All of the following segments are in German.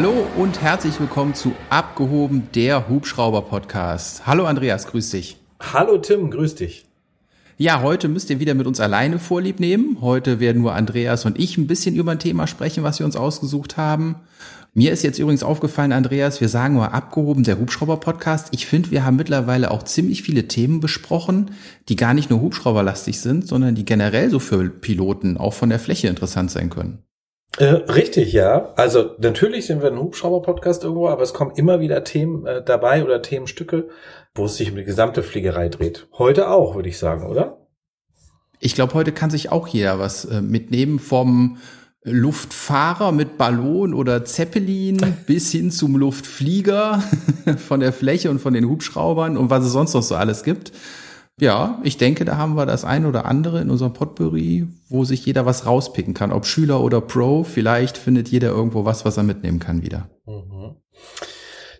Hallo und herzlich willkommen zu Abgehoben, der Hubschrauber-Podcast. Hallo Andreas, grüß dich. Hallo Tim, grüß dich. Ja, heute müsst ihr wieder mit uns alleine Vorlieb nehmen. Heute werden nur Andreas und ich ein bisschen über ein Thema sprechen, was wir uns ausgesucht haben. Mir ist jetzt übrigens aufgefallen, Andreas, wir sagen nur abgehoben, der Hubschrauber-Podcast. Ich finde, wir haben mittlerweile auch ziemlich viele Themen besprochen, die gar nicht nur Hubschrauberlastig sind, sondern die generell so für Piloten auch von der Fläche interessant sein können. Äh, richtig, ja. Also natürlich sind wir ein Hubschrauber-Podcast irgendwo, aber es kommen immer wieder Themen äh, dabei oder Themenstücke, wo es sich um die gesamte Fliegerei dreht. Heute auch, würde ich sagen, oder? Ich glaube, heute kann sich auch jeder was äh, mitnehmen vom Luftfahrer mit Ballon oder Zeppelin bis hin zum Luftflieger von der Fläche und von den Hubschraubern und was es sonst noch so alles gibt. Ja, ich denke, da haben wir das ein oder andere in unserem Potpourri, wo sich jeder was rauspicken kann, ob Schüler oder Pro. Vielleicht findet jeder irgendwo was, was er mitnehmen kann wieder. Mhm.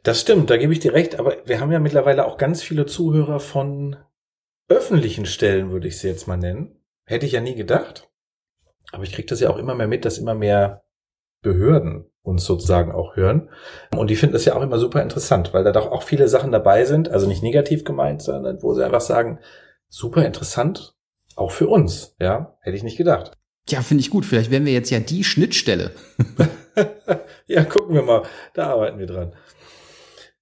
Das stimmt, da gebe ich dir recht, aber wir haben ja mittlerweile auch ganz viele Zuhörer von öffentlichen Stellen, würde ich sie jetzt mal nennen. Hätte ich ja nie gedacht. Aber ich kriege das ja auch immer mehr mit, dass immer mehr Behörden uns sozusagen auch hören. Und die finden das ja auch immer super interessant, weil da doch auch viele Sachen dabei sind, also nicht negativ gemeint, sondern wo sie einfach sagen, super interessant, auch für uns, ja, hätte ich nicht gedacht. Ja, finde ich gut. Vielleicht werden wir jetzt ja die Schnittstelle. ja, gucken wir mal. Da arbeiten wir dran.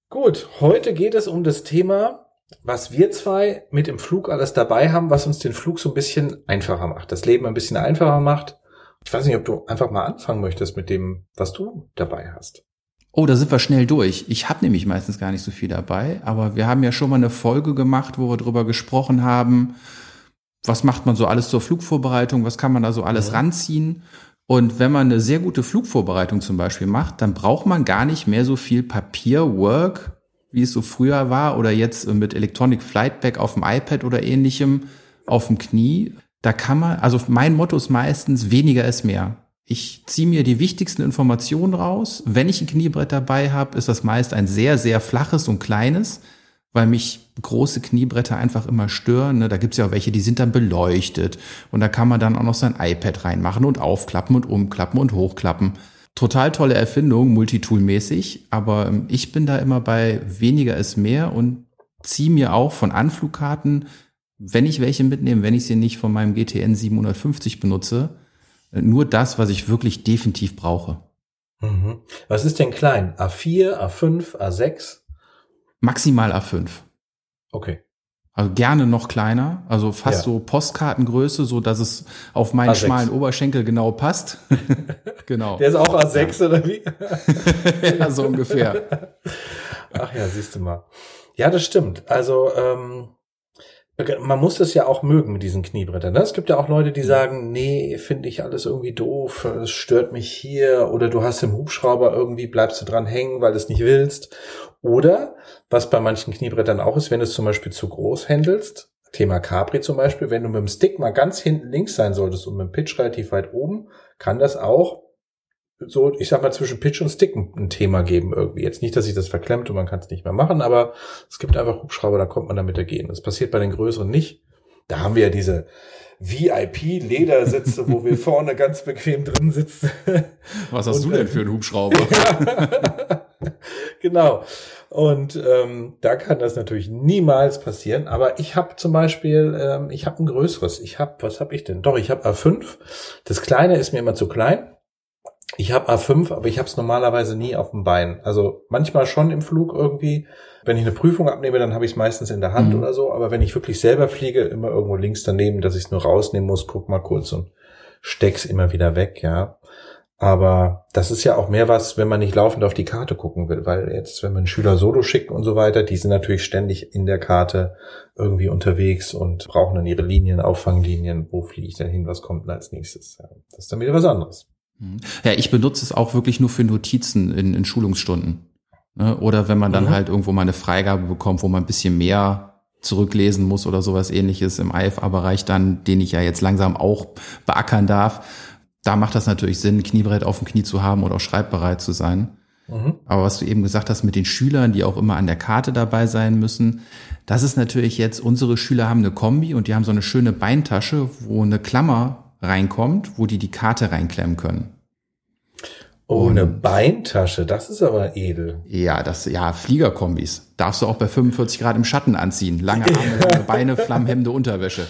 Gut, heute geht es um das Thema, was wir zwei mit dem Flug alles dabei haben, was uns den Flug so ein bisschen einfacher macht, das Leben ein bisschen einfacher macht ich weiß nicht, ob du einfach mal anfangen möchtest mit dem, was du dabei hast. Oh, da sind wir schnell durch. Ich habe nämlich meistens gar nicht so viel dabei, aber wir haben ja schon mal eine Folge gemacht, wo wir drüber gesprochen haben, was macht man so alles zur Flugvorbereitung, was kann man da so alles ja. ranziehen. Und wenn man eine sehr gute Flugvorbereitung zum Beispiel macht, dann braucht man gar nicht mehr so viel Papierwork, wie es so früher war oder jetzt mit Electronic Flightback auf dem iPad oder ähnlichem auf dem Knie, da kann man, also mein Motto ist meistens, weniger ist mehr. Ich ziehe mir die wichtigsten Informationen raus. Wenn ich ein Kniebrett dabei habe, ist das meist ein sehr, sehr flaches und kleines, weil mich große Kniebretter einfach immer stören. Ne? Da gibt's ja auch welche, die sind dann beleuchtet. Und da kann man dann auch noch sein iPad reinmachen und aufklappen und umklappen und hochklappen. Total tolle Erfindung, Multitool-mäßig. Aber ähm, ich bin da immer bei weniger ist mehr und ziehe mir auch von Anflugkarten wenn ich welche mitnehme, wenn ich sie nicht von meinem GTN 750 benutze, äh, nur das, was ich wirklich definitiv brauche. Mhm. Was ist denn klein? A4, A5, A6? Maximal A5. Okay. Also gerne noch kleiner, also fast ja. so Postkartengröße, so dass es auf meinen A6. schmalen Oberschenkel genau passt. genau. Der ist auch A6 ja. oder wie? ja, so ungefähr. Ach ja, siehst du mal. Ja, das stimmt. Also ähm, man muss es ja auch mögen mit diesen Kniebrettern. Ne? Es gibt ja auch Leute, die sagen, nee, finde ich alles irgendwie doof, es stört mich hier, oder du hast im Hubschrauber irgendwie, bleibst du dran hängen, weil du es nicht willst. Oder, was bei manchen Kniebrettern auch ist, wenn du es zum Beispiel zu groß handelst, Thema Capri zum Beispiel, wenn du mit dem Stick mal ganz hinten links sein solltest und mit dem Pitch relativ weit oben, kann das auch so, ich sag mal, zwischen Pitch und Stick ein Thema geben irgendwie. Jetzt nicht, dass sich das verklemmt und man kann es nicht mehr machen, aber es gibt einfach Hubschrauber, da kommt man damit ergehen. Das passiert bei den größeren nicht. Da haben wir ja diese VIP-Ledersitze, wo wir vorne ganz bequem drin sitzen. Was hast und, du denn für einen Hubschrauber? genau. Und ähm, da kann das natürlich niemals passieren. Aber ich habe zum Beispiel, ähm, ich habe ein größeres. Ich habe, was habe ich denn? Doch, ich habe A5. Das kleine ist mir immer zu klein. Ich habe A5, aber ich habe es normalerweise nie auf dem Bein. Also manchmal schon im Flug irgendwie. Wenn ich eine Prüfung abnehme, dann habe ich es meistens in der Hand mhm. oder so. Aber wenn ich wirklich selber fliege, immer irgendwo links daneben, dass ich es nur rausnehmen muss, guck mal kurz und steck's immer wieder weg, ja. Aber das ist ja auch mehr was, wenn man nicht laufend auf die Karte gucken will, weil jetzt, wenn man Schüler Solo schickt und so weiter, die sind natürlich ständig in der Karte irgendwie unterwegs und brauchen dann ihre Linien, Auffanglinien. Wo fliege ich denn hin? Was kommt denn als nächstes? Das ist dann wieder was anderes. Mhm. Ja, ich benutze es auch wirklich nur für Notizen in, in Schulungsstunden. Ne? Oder wenn man dann mhm. halt irgendwo mal eine Freigabe bekommt, wo man ein bisschen mehr zurücklesen muss oder sowas ähnliches im IFA-Bereich dann, den ich ja jetzt langsam auch beackern darf. Da macht das natürlich Sinn, Kniebrett auf dem Knie zu haben oder auch schreibbereit zu sein. Mhm. Aber was du eben gesagt hast mit den Schülern, die auch immer an der Karte dabei sein müssen, das ist natürlich jetzt, unsere Schüler haben eine Kombi und die haben so eine schöne Beintasche, wo eine Klammer reinkommt, wo die die Karte reinklemmen können. Oh, eine Beintasche, das ist aber edel. Ja, das, ja, Fliegerkombis. Darfst du auch bei 45 Grad im Schatten anziehen. Lange Arme, lange Beine, flammhemmende Unterwäsche.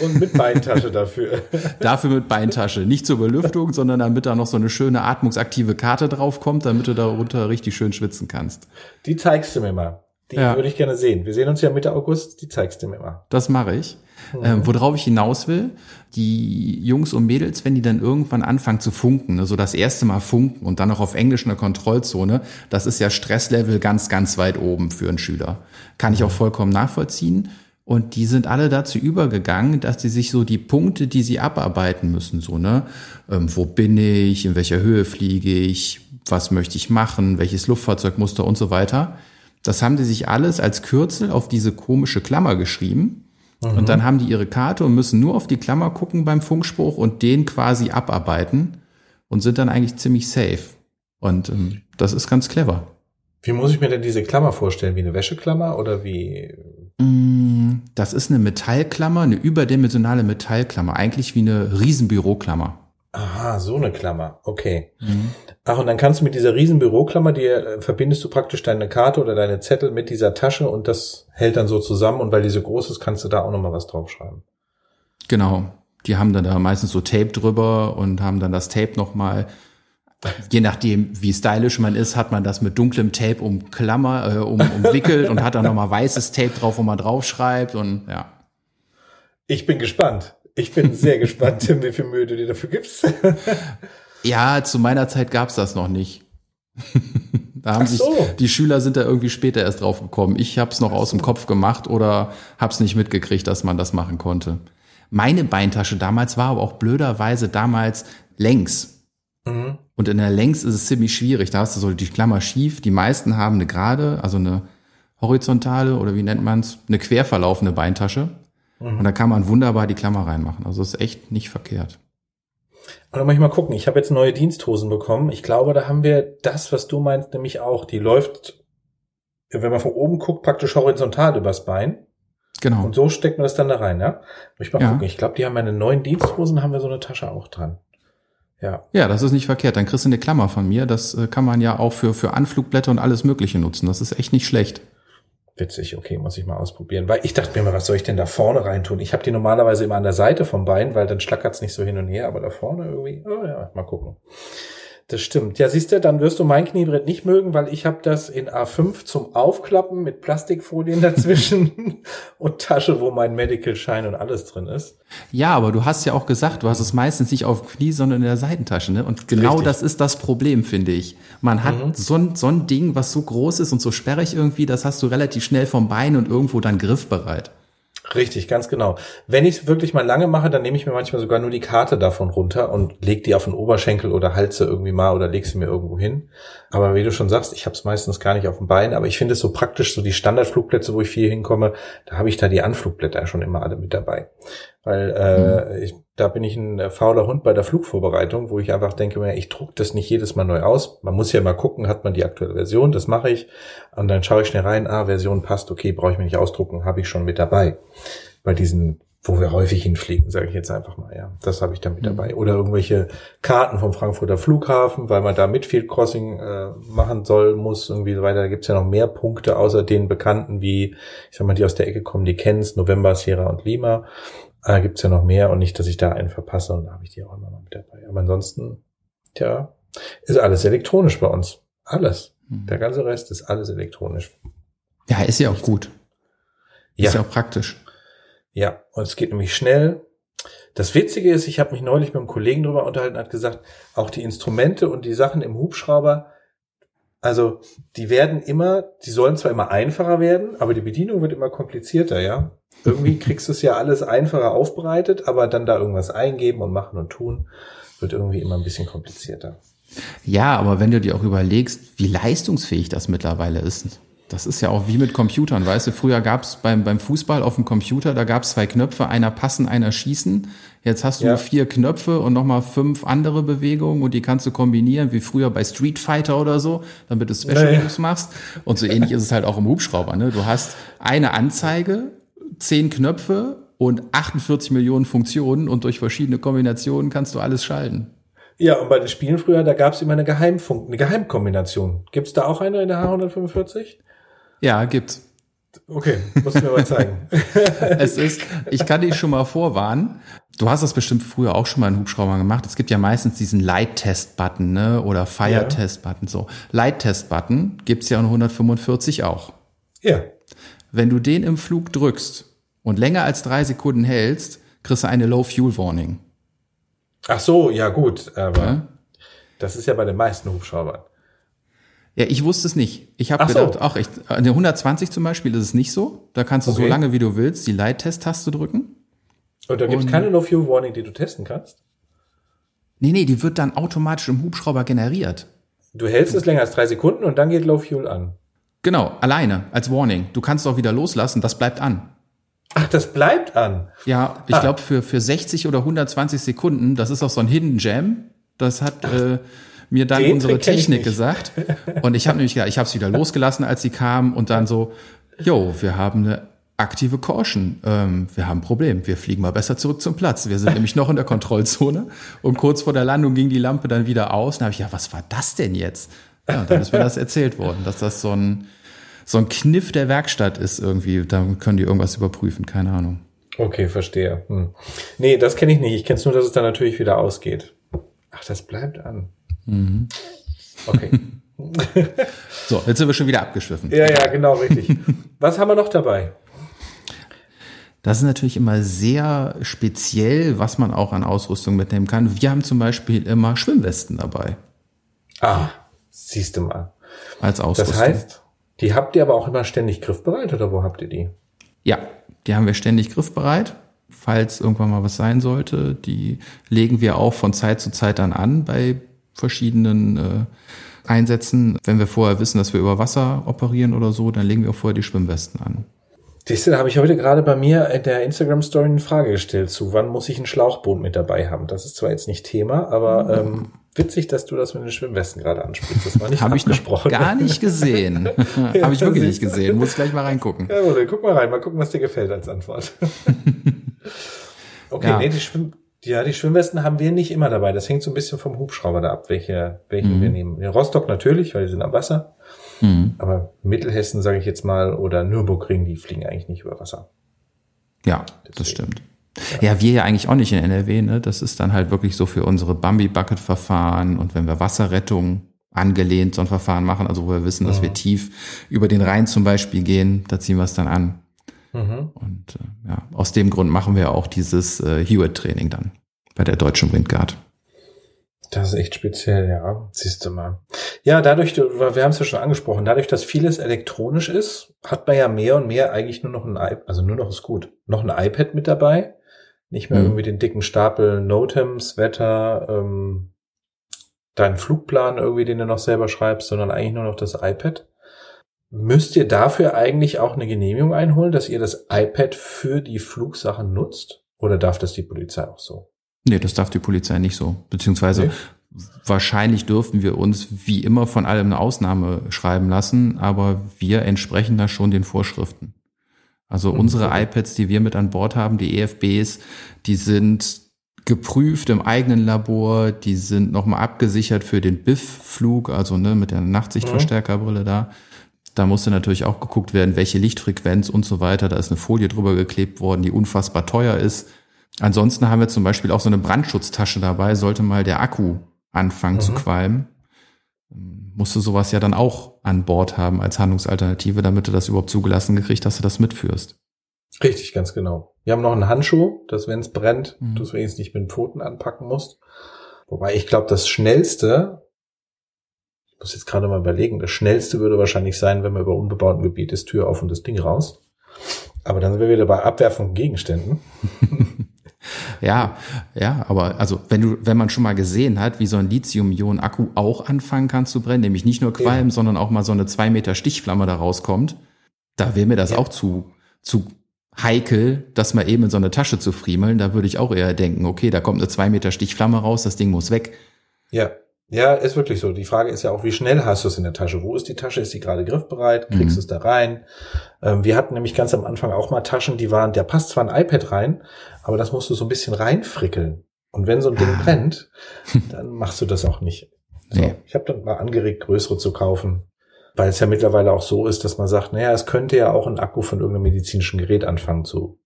Und mit Beintasche dafür. dafür mit Beintasche. Nicht zur Belüftung, sondern damit da noch so eine schöne atmungsaktive Karte draufkommt, damit du darunter richtig schön schwitzen kannst. Die zeigst du mir mal. Die ja. würde ich gerne sehen. Wir sehen uns ja Mitte August, die zeigst du mir mal. Das mache ich. Mhm. Ähm, worauf ich hinaus will, die Jungs und Mädels, wenn die dann irgendwann anfangen zu funken, ne, so das erste Mal funken und dann noch auf Englisch in der Kontrollzone, das ist ja Stresslevel ganz, ganz weit oben für einen Schüler. Kann ich auch vollkommen nachvollziehen. Und die sind alle dazu übergegangen, dass sie sich so die Punkte, die sie abarbeiten müssen, so, ne, ähm, wo bin ich, in welcher Höhe fliege ich, was möchte ich machen, welches Luftfahrzeugmuster und so weiter. Das haben die sich alles als Kürzel auf diese komische Klammer geschrieben. Mhm. Und dann haben die ihre Karte und müssen nur auf die Klammer gucken beim Funkspruch und den quasi abarbeiten und sind dann eigentlich ziemlich safe. Und ähm, das ist ganz clever. Wie muss ich mir denn diese Klammer vorstellen? Wie eine Wäscheklammer oder wie? Mm, das ist eine Metallklammer, eine überdimensionale Metallklammer, eigentlich wie eine Riesenbüroklammer. Aha, so eine Klammer. Okay. Mhm. Ach, und dann kannst du mit dieser riesen Büroklammer, die äh, verbindest du praktisch deine Karte oder deine Zettel mit dieser Tasche und das hält dann so zusammen und weil die so groß ist, kannst du da auch nochmal was draufschreiben. Genau. Die haben dann da meistens so Tape drüber und haben dann das Tape nochmal je nachdem, wie stylisch man ist, hat man das mit dunklem Tape um Klammer, äh, um, umwickelt und hat dann nochmal weißes Tape drauf, wo man draufschreibt und ja. Ich bin gespannt. Ich bin sehr gespannt, Tim, wie viel Mühe du dir dafür gibst. ja, zu meiner Zeit gab's das noch nicht. da haben so. sich die Schüler sind da irgendwie später erst drauf gekommen. Ich habe es noch aus dem Kopf gemacht oder habe es nicht mitgekriegt, dass man das machen konnte. Meine Beintasche damals war aber auch blöderweise damals längs. Mhm. Und in der Längs ist es ziemlich schwierig. Da hast du so die Klammer schief. Die meisten haben eine gerade, also eine horizontale oder wie nennt man es, eine quer verlaufende Beintasche. Mhm. Und da kann man wunderbar die Klammer reinmachen. Also ist echt nicht verkehrt. Und dann muss ich mal gucken. Ich habe jetzt neue Diensthosen bekommen. Ich glaube, da haben wir das, was du meinst, nämlich auch. Die läuft, wenn man von oben guckt, praktisch horizontal übers Bein. Genau. Und so steckt man das dann da rein, ja? Muss ich mal ja. gucken. Ich glaube, die haben meine neuen Diensthosen, haben wir so eine Tasche auch dran. Ja. Ja, das ist nicht verkehrt. Dann kriegst du eine Klammer von mir. Das äh, kann man ja auch für, für Anflugblätter und alles Mögliche nutzen. Das ist echt nicht schlecht. Witzig, okay, muss ich mal ausprobieren. Weil ich dachte mir mal, was soll ich denn da vorne reintun? Ich habe die normalerweise immer an der Seite vom Bein, weil dann schlackert's nicht so hin und her, aber da vorne irgendwie, oh ja, mal gucken. Das stimmt. Ja, siehst du, dann wirst du mein Kniebrett nicht mögen, weil ich habe das in A5 zum Aufklappen mit Plastikfolien dazwischen und Tasche, wo mein Medical-Schein und alles drin ist. Ja, aber du hast ja auch gesagt, du hast es meistens nicht auf Knie, sondern in der Seitentasche. Ne? Und genau Richtig. das ist das Problem, finde ich. Man hat mhm. so, ein, so ein Ding, was so groß ist und so sperrig irgendwie, das hast du relativ schnell vom Bein und irgendwo dann griffbereit. Richtig, ganz genau. Wenn ich es wirklich mal lange mache, dann nehme ich mir manchmal sogar nur die Karte davon runter und leg die auf den Oberschenkel oder halse irgendwie mal oder leg sie mir irgendwo hin. Aber wie du schon sagst, ich habe es meistens gar nicht auf dem Bein, aber ich finde es so praktisch, so die Standardflugplätze, wo ich viel hinkomme, da habe ich da die Anflugblätter schon immer alle mit dabei. Weil äh, mhm. ich, da bin ich ein äh, fauler Hund bei der Flugvorbereitung, wo ich einfach denke, ich druck das nicht jedes Mal neu aus. Man muss ja mal gucken, hat man die aktuelle Version, das mache ich. Und dann schaue ich schnell rein, ah, Version passt, okay, brauche ich mir nicht ausdrucken, habe ich schon mit dabei. Bei diesen, wo wir häufig hinfliegen, sage ich jetzt einfach mal, ja, das habe ich da mit mhm. dabei. Oder irgendwelche Karten vom Frankfurter Flughafen, weil man da Midfield Crossing äh, machen soll, muss, irgendwie so weiter. Da gibt's ja noch mehr Punkte, außer den bekannten, wie, ich sag mal, die aus der Ecke kommen, die kennst, November, Sierra und Lima. Da gibt's ja noch mehr und nicht, dass ich da einen verpasse und da habe ich die auch immer mal mit dabei. Aber ansonsten, tja, ist alles elektronisch bei uns. Alles. Mhm. Der ganze Rest ist alles elektronisch. Ja, ist ja auch gut. Ja. Ist ja auch praktisch. Ja, und es geht nämlich schnell. Das Witzige ist, ich habe mich neulich mit einem Kollegen drüber unterhalten, hat gesagt, auch die Instrumente und die Sachen im Hubschrauber, also die werden immer, die sollen zwar immer einfacher werden, aber die Bedienung wird immer komplizierter, ja. Irgendwie kriegst du es ja alles einfacher aufbereitet, aber dann da irgendwas eingeben und machen und tun, wird irgendwie immer ein bisschen komplizierter. Ja, aber wenn du dir auch überlegst, wie leistungsfähig das mittlerweile ist, das ist ja auch wie mit Computern, weißt du, früher gab es beim, beim Fußball auf dem Computer, da gab es zwei Knöpfe, einer passen, einer schießen. Jetzt hast du ja. vier Knöpfe und nochmal fünf andere Bewegungen und die kannst du kombinieren, wie früher bei Street Fighter oder so, damit du Special Moves naja. machst. Und so ähnlich ist es halt auch im Hubschrauber. Ne? Du hast eine Anzeige, zehn Knöpfe und 48 Millionen Funktionen und durch verschiedene Kombinationen kannst du alles schalten. Ja, und bei den Spielen früher, da gab es immer eine Geheimfunk, eine Geheimkombination. Gibt's da auch eine in der H145? Ja, gibt's. Okay, musst du mir mal zeigen. es ist, ich kann dich schon mal vorwarnen. Du hast das bestimmt früher auch schon mal in Hubschraubern gemacht. Es gibt ja meistens diesen Light-Test-Button, ne? Oder Fire-Test-Button, so. Light-Test-Button gibt's ja in 145 auch. Ja. Wenn du den im Flug drückst und länger als drei Sekunden hältst, kriegst du eine Low-Fuel-Warning. Ach so, ja gut, aber ja? das ist ja bei den meisten Hubschraubern. Ja, ich wusste es nicht. Ich habe gedacht, so. ach, ich, in der 120 zum Beispiel ist es nicht so. Da kannst du okay. so lange wie du willst die Light-Test-Taste drücken. Und da gibt es keine No-Fuel-Warning, die du testen kannst? Nee, nee, die wird dann automatisch im Hubschrauber generiert. Du hältst es länger als drei Sekunden und dann geht Low Fuel an. Genau, alleine, als Warning. Du kannst auch wieder loslassen, das bleibt an. Ach, das bleibt an. Ja, ich ah. glaube für, für 60 oder 120 Sekunden, das ist auch so ein Hidden Jam. Das hat äh, mir dann unsere Technik gesagt. Und ich habe nämlich gedacht, ich habe es wieder losgelassen, als sie kam und dann so, yo, wir haben eine aktive Caution. Ähm, wir haben ein Problem. Wir fliegen mal besser zurück zum Platz. Wir sind nämlich noch in der Kontrollzone. Und kurz vor der Landung ging die Lampe dann wieder aus. Und habe ich, ja, was war das denn jetzt? Ja, dann ist mir das erzählt worden, dass das so ein, so ein Kniff der Werkstatt ist irgendwie. Da können die irgendwas überprüfen, keine Ahnung. Okay, verstehe. Hm. Nee, das kenne ich nicht. Ich kenne es nur, dass es dann natürlich wieder ausgeht. Ach, das bleibt an. Mhm. Okay. so, jetzt sind wir schon wieder abgeschwiffen. Ja, ja, genau, richtig. Was haben wir noch dabei? Das ist natürlich immer sehr speziell, was man auch an Ausrüstung mitnehmen kann. Wir haben zum Beispiel immer Schwimmwesten dabei. Ah, siehst du mal. Als Ausrüstung. Das heißt, die habt ihr aber auch immer ständig griffbereit oder wo habt ihr die? Ja, die haben wir ständig griffbereit falls irgendwann mal was sein sollte. Die legen wir auch von Zeit zu Zeit dann an bei verschiedenen äh, Einsätzen. Wenn wir vorher wissen, dass wir über Wasser operieren oder so, dann legen wir auch vorher die Schwimmwesten an. Siehst du, da habe ich heute gerade bei mir in der Instagram-Story eine Frage gestellt zu, wann muss ich ein Schlauchboot mit dabei haben? Das ist zwar jetzt nicht Thema, aber ähm, witzig, dass du das mit den Schwimmwesten gerade ansprichst. Das war nicht Habe ich noch gar nicht gesehen. ja, habe ich wirklich nicht gesehen. Muss gleich mal reingucken. Ja, oder guck mal rein, mal gucken, was dir gefällt als Antwort. okay, ja. nee, die Schwimm ja, die Schwimmwesten haben wir nicht immer dabei. Das hängt so ein bisschen vom Hubschrauber da ab, welche, welchen mhm. wir nehmen. In Rostock natürlich, weil die sind am Wasser. Mhm. Aber Mittelhessen, sage ich jetzt mal, oder Nürburgring, die fliegen eigentlich nicht über Wasser. Ja, Deswegen. das stimmt. Ja. ja, wir ja eigentlich auch nicht in NRW, ne? Das ist dann halt wirklich so für unsere Bambi-Bucket-Verfahren und wenn wir Wasserrettung angelehnt so ein Verfahren machen, also wo wir wissen, dass mhm. wir tief über den Rhein zum Beispiel gehen, da ziehen wir es dann an. Mhm. Und äh, ja, aus dem Grund machen wir auch dieses äh, Hewitt-Training dann bei der deutschen Windguard. Das ist echt speziell, ja. Siehst du mal. Ja, dadurch, wir haben es ja schon angesprochen, dadurch, dass vieles elektronisch ist, hat man ja mehr und mehr eigentlich nur noch ein iPad, also nur noch ist gut, noch ein iPad mit dabei. Nicht mehr mhm. irgendwie den dicken Stapel Notems, Wetter, ähm, deinen Flugplan irgendwie, den du noch selber schreibst, sondern eigentlich nur noch das iPad. Müsst ihr dafür eigentlich auch eine Genehmigung einholen, dass ihr das iPad für die Flugsachen nutzt? Oder darf das die Polizei auch so? Nee, das darf die Polizei nicht so. Beziehungsweise nee. wahrscheinlich dürften wir uns wie immer von allem eine Ausnahme schreiben lassen, aber wir entsprechen da schon den Vorschriften. Also mhm. unsere iPads, die wir mit an Bord haben, die EFBs, die sind geprüft im eigenen Labor, die sind nochmal abgesichert für den BIF-Flug, also ne, mit der Nachtsichtverstärkerbrille da. Da musste natürlich auch geguckt werden, welche Lichtfrequenz und so weiter. Da ist eine Folie drüber geklebt worden, die unfassbar teuer ist. Ansonsten haben wir zum Beispiel auch so eine Brandschutztasche dabei, sollte mal der Akku anfangen mhm. zu qualmen. Musste sowas ja dann auch an Bord haben als Handlungsalternative, damit du das überhaupt zugelassen gekriegt, dass du das mitführst. Richtig, ganz genau. Wir haben noch einen Handschuh, dass wenn es brennt, mhm. du es wenigstens nicht mit den Pfoten anpacken musst. Wobei ich glaube, das Schnellste ich muss jetzt gerade mal überlegen, das schnellste würde wahrscheinlich sein, wenn man über unbebauten Gebiet ist, Tür auf und das Ding raus. Aber dann sind wir wieder bei Abwerfung von Gegenständen. ja, ja, aber also wenn du, wenn man schon mal gesehen hat, wie so ein Lithium-Ionen-Akku auch anfangen kann zu brennen, nämlich nicht nur Qualm, ja. sondern auch mal so eine zwei Meter Stichflamme da rauskommt, da wäre mir das ja. auch zu, zu heikel, das mal eben in so eine Tasche zu friemeln. Da würde ich auch eher denken, okay, da kommt eine zwei Meter Stichflamme raus, das Ding muss weg. Ja, ja, ist wirklich so. Die Frage ist ja auch, wie schnell hast du es in der Tasche? Wo ist die Tasche? Ist sie gerade griffbereit? Kriegst du mhm. es da rein? Ähm, wir hatten nämlich ganz am Anfang auch mal Taschen, die waren, der passt zwar ein iPad rein, aber das musst du so ein bisschen reinfrickeln. Und wenn so ein Ding brennt, dann machst du das auch nicht. So, nee. Ich habe dann mal angeregt, größere zu kaufen, weil es ja mittlerweile auch so ist, dass man sagt, naja, es könnte ja auch ein Akku von irgendeinem medizinischen Gerät anfangen zu,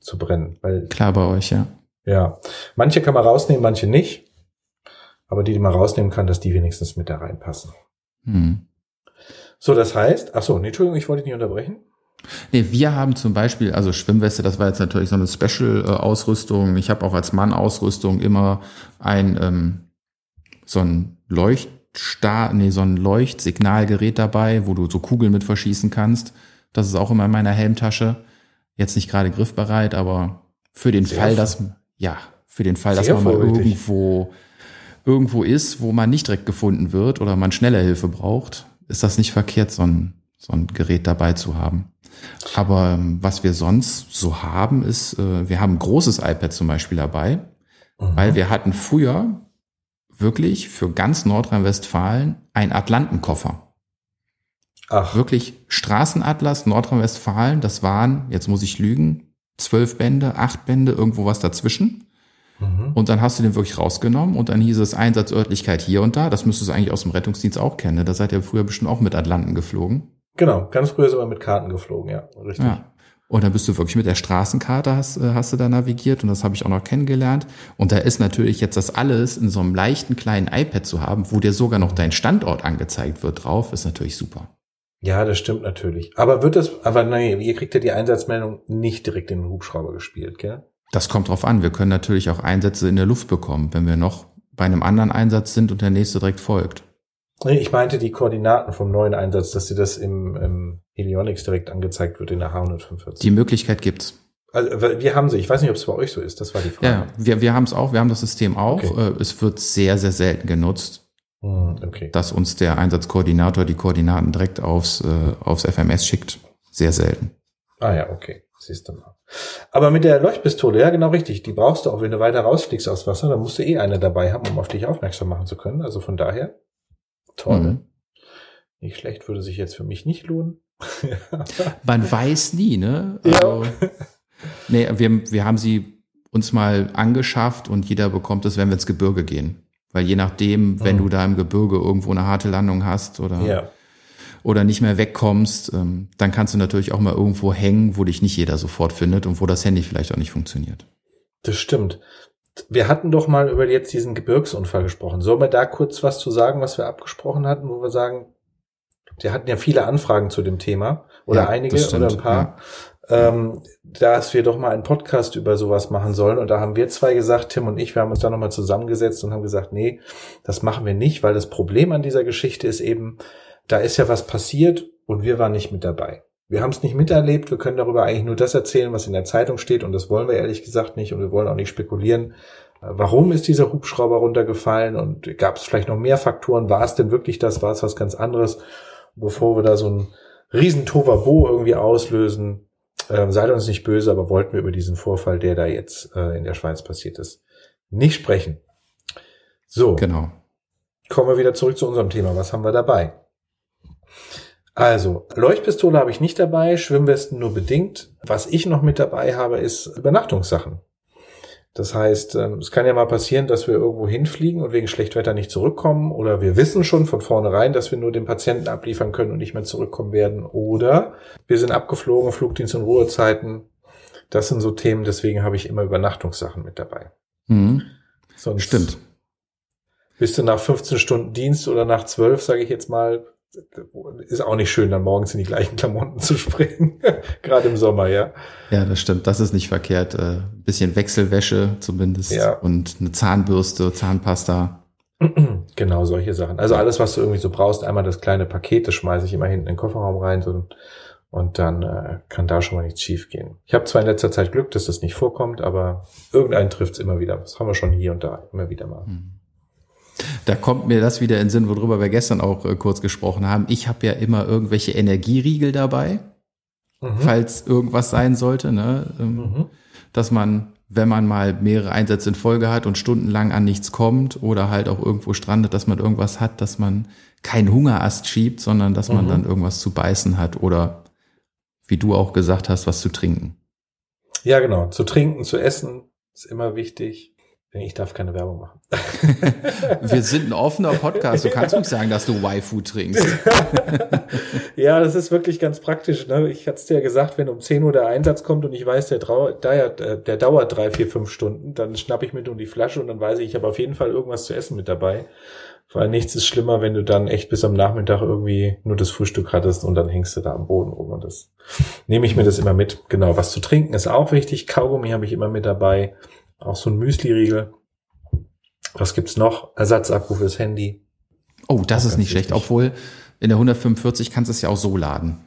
zu brennen. Weil, Klar bei euch, ja. Ja. Manche kann man rausnehmen, manche nicht. Aber die, die man rausnehmen kann, dass die wenigstens mit da reinpassen. Hm. So, das heißt, ach so, nee, Entschuldigung, ich wollte dich nicht unterbrechen. Nee, wir haben zum Beispiel, also Schwimmweste, das war jetzt natürlich so eine Special-Ausrüstung. Ich habe auch als Mann Ausrüstung immer ein ähm, so ein Leuchtstar, nee, so ein Leuchtsignalgerät dabei, wo du so Kugeln mit verschießen kannst. Das ist auch immer in meiner Helmtasche. Jetzt nicht gerade griffbereit, aber für den Sehr Fall, dass ja, für den Fall, dass man mal irgendwo irgendwo ist, wo man nicht direkt gefunden wird oder man schneller Hilfe braucht, ist das nicht verkehrt, so ein, so ein Gerät dabei zu haben. Aber ähm, was wir sonst so haben, ist, äh, wir haben ein großes iPad zum Beispiel dabei, mhm. weil wir hatten früher wirklich für ganz Nordrhein-Westfalen einen Atlantenkoffer. Ach. Wirklich Straßenatlas Nordrhein-Westfalen, das waren, jetzt muss ich lügen, zwölf Bände, acht Bände, irgendwo was dazwischen. Mhm. Und dann hast du den wirklich rausgenommen und dann hieß es Einsatzörtlichkeit hier und da. Das müsstest du eigentlich aus dem Rettungsdienst auch kennen. Ne? Da seid ihr früher bestimmt auch mit Atlanten geflogen. Genau, ganz früher sind wir mit Karten geflogen, ja, richtig. Ja. Und dann bist du wirklich mit der Straßenkarte hast, äh, hast du da navigiert und das habe ich auch noch kennengelernt. Und da ist natürlich jetzt das alles in so einem leichten kleinen iPad zu haben, wo dir sogar noch dein Standort angezeigt wird drauf, ist natürlich super. Ja, das stimmt natürlich. Aber wird das, aber nein, ihr kriegt ja die Einsatzmeldung nicht direkt in den Hubschrauber gespielt, gell? Das kommt drauf an. Wir können natürlich auch Einsätze in der Luft bekommen, wenn wir noch bei einem anderen Einsatz sind und der nächste direkt folgt. Ich meinte die Koordinaten vom neuen Einsatz, dass dir das im, im Helionics direkt angezeigt wird in der H145. Die Möglichkeit gibt's. Also wir haben sie. Ich weiß nicht, ob es bei euch so ist. Das war die Frage. Ja, wir, wir haben es auch. Wir haben das System auch. Okay. Äh, es wird sehr, sehr selten genutzt. Hm, okay. Dass uns der Einsatzkoordinator die Koordinaten direkt aufs, äh, aufs FMS schickt. Sehr selten. Ah ja, okay. Siehst du mal. Aber mit der Leuchtpistole, ja genau richtig, die brauchst du auch, wenn du weiter rausfliegst aus Wasser, dann musst du eh eine dabei haben, um auf dich aufmerksam machen zu können. Also von daher, toll. Mhm. Nicht schlecht, würde sich jetzt für mich nicht lohnen. Man weiß nie, ne? Also, ja. Nee, wir, wir haben sie uns mal angeschafft und jeder bekommt es, wenn wir ins Gebirge gehen. Weil je nachdem, wenn mhm. du da im Gebirge irgendwo eine harte Landung hast oder ja oder nicht mehr wegkommst, ähm, dann kannst du natürlich auch mal irgendwo hängen, wo dich nicht jeder sofort findet und wo das Handy vielleicht auch nicht funktioniert. Das stimmt. Wir hatten doch mal über jetzt diesen Gebirgsunfall gesprochen. Sollen wir da kurz was zu sagen, was wir abgesprochen hatten, wo wir sagen, wir hatten ja viele Anfragen zu dem Thema oder ja, einige oder ein paar, ja. ähm, dass wir doch mal einen Podcast über sowas machen sollen. Und da haben wir zwei gesagt, Tim und ich, wir haben uns da nochmal zusammengesetzt und haben gesagt, nee, das machen wir nicht, weil das Problem an dieser Geschichte ist eben, da ist ja was passiert und wir waren nicht mit dabei. Wir haben es nicht miterlebt, wir können darüber eigentlich nur das erzählen, was in der Zeitung steht und das wollen wir ehrlich gesagt nicht und wir wollen auch nicht spekulieren. Warum ist dieser Hubschrauber runtergefallen und gab es vielleicht noch mehr Faktoren? War es denn wirklich das? War es was ganz anderes? Bevor wir da so ein riesen Tovabo irgendwie auslösen, äh, seid uns nicht böse, aber wollten wir über diesen Vorfall, der da jetzt äh, in der Schweiz passiert ist, nicht sprechen. So. Genau. Kommen wir wieder zurück zu unserem Thema. Was haben wir dabei? Also, Leuchtpistole habe ich nicht dabei, Schwimmwesten nur bedingt. Was ich noch mit dabei habe, ist Übernachtungssachen. Das heißt, ähm, es kann ja mal passieren, dass wir irgendwo hinfliegen und wegen Schlechtwetter nicht zurückkommen oder wir wissen schon von vornherein, dass wir nur den Patienten abliefern können und nicht mehr zurückkommen werden oder wir sind abgeflogen, Flugdienst und Ruhezeiten. Das sind so Themen, deswegen habe ich immer Übernachtungssachen mit dabei. Mhm. Sonst Stimmt. Bist du nach 15 Stunden Dienst oder nach 12, sage ich jetzt mal, ist auch nicht schön, dann morgens in die gleichen Klamotten zu springen. Gerade im Sommer, ja. Ja, das stimmt. Das ist nicht verkehrt. Äh, bisschen Wechselwäsche zumindest ja. und eine Zahnbürste, Zahnpasta. Genau, solche Sachen. Also alles, was du irgendwie so brauchst, einmal das kleine Paket, das schmeiße ich immer hinten in den Kofferraum rein so, und dann äh, kann da schon mal nichts schief gehen. Ich habe zwar in letzter Zeit Glück, dass das nicht vorkommt, aber irgendeinen trifft's immer wieder. Das haben wir schon hier und da immer wieder mal. Hm. Da kommt mir das wieder in den Sinn, worüber wir gestern auch äh, kurz gesprochen haben. Ich habe ja immer irgendwelche Energieriegel dabei, mhm. falls irgendwas sein sollte, ne? Ähm, mhm. dass man, wenn man mal mehrere Einsätze in Folge hat und stundenlang an nichts kommt oder halt auch irgendwo strandet, dass man irgendwas hat, dass man keinen Hungerast schiebt, sondern dass man mhm. dann irgendwas zu beißen hat oder wie du auch gesagt hast, was zu trinken. Ja, genau. Zu trinken, zu essen ist immer wichtig. Ich darf keine Werbung machen. Wir sind ein offener Podcast. Du kannst ja. nicht sagen, dass du Y-Food trinkst. ja, das ist wirklich ganz praktisch. Ne? Ich hatte es dir ja gesagt, wenn um 10 Uhr der Einsatz kommt und ich weiß, der, der, der dauert drei, vier, fünf Stunden, dann schnapp ich mir nur die Flasche und dann weiß ich, ich habe auf jeden Fall irgendwas zu essen mit dabei. Weil nichts ist schlimmer, wenn du dann echt bis am Nachmittag irgendwie nur das Frühstück hattest und dann hängst du da am Boden rum. Und das nehme ich mir das immer mit. Genau, was zu trinken ist auch wichtig. Kaugummi habe ich immer mit dabei. Auch so ein Müsli-Riegel. Was gibt's noch? Ersatzakku fürs Handy. Oh, das auch ist nicht schlecht. Obwohl in der 145 kannst du es ja auch so laden.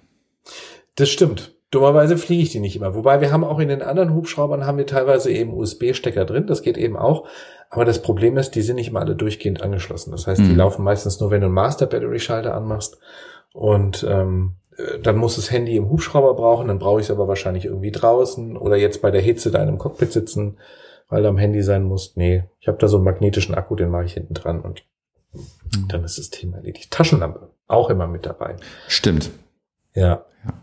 Das stimmt. Dummerweise fliege ich die nicht immer. Wobei wir haben auch in den anderen Hubschraubern haben wir teilweise eben USB-Stecker drin. Das geht eben auch. Aber das Problem ist, die sind nicht mal alle durchgehend angeschlossen. Das heißt, die mhm. laufen meistens nur, wenn du einen Master Battery Schalter anmachst. Und ähm, äh, dann muss das Handy im Hubschrauber brauchen. Dann brauche ich es aber wahrscheinlich irgendwie draußen oder jetzt bei der Hitze da in einem Cockpit sitzen weil du am Handy sein musst. Nee, ich habe da so einen magnetischen Akku, den mache ich hinten dran und mhm. dann ist das Thema erledigt. Taschenlampe, auch immer mit dabei. Stimmt. Ja. Ja,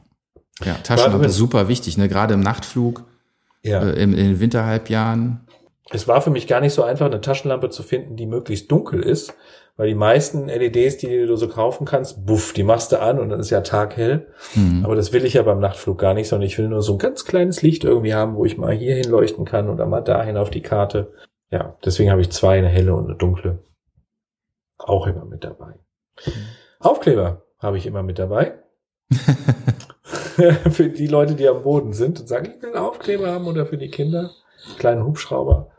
ja Taschenlampe ist super wichtig, ne? Gerade im Nachtflug, ja. Äh, in, in den Winterhalbjahren. Es war für mich gar nicht so einfach, eine Taschenlampe zu finden, die möglichst dunkel ist, weil die meisten LEDs, die du so kaufen kannst, buff, die machst du an und dann ist ja taghell. Mhm. Aber das will ich ja beim Nachtflug gar nicht, sondern ich will nur so ein ganz kleines Licht irgendwie haben, wo ich mal hier hinleuchten kann oder mal dahin auf die Karte. Ja, deswegen habe ich zwei, eine helle und eine dunkle. Auch immer mit dabei. Mhm. Aufkleber habe ich immer mit dabei. für die Leute, die am Boden sind und sagen, ich will einen Aufkleber haben oder für die Kinder, kleinen Hubschrauber.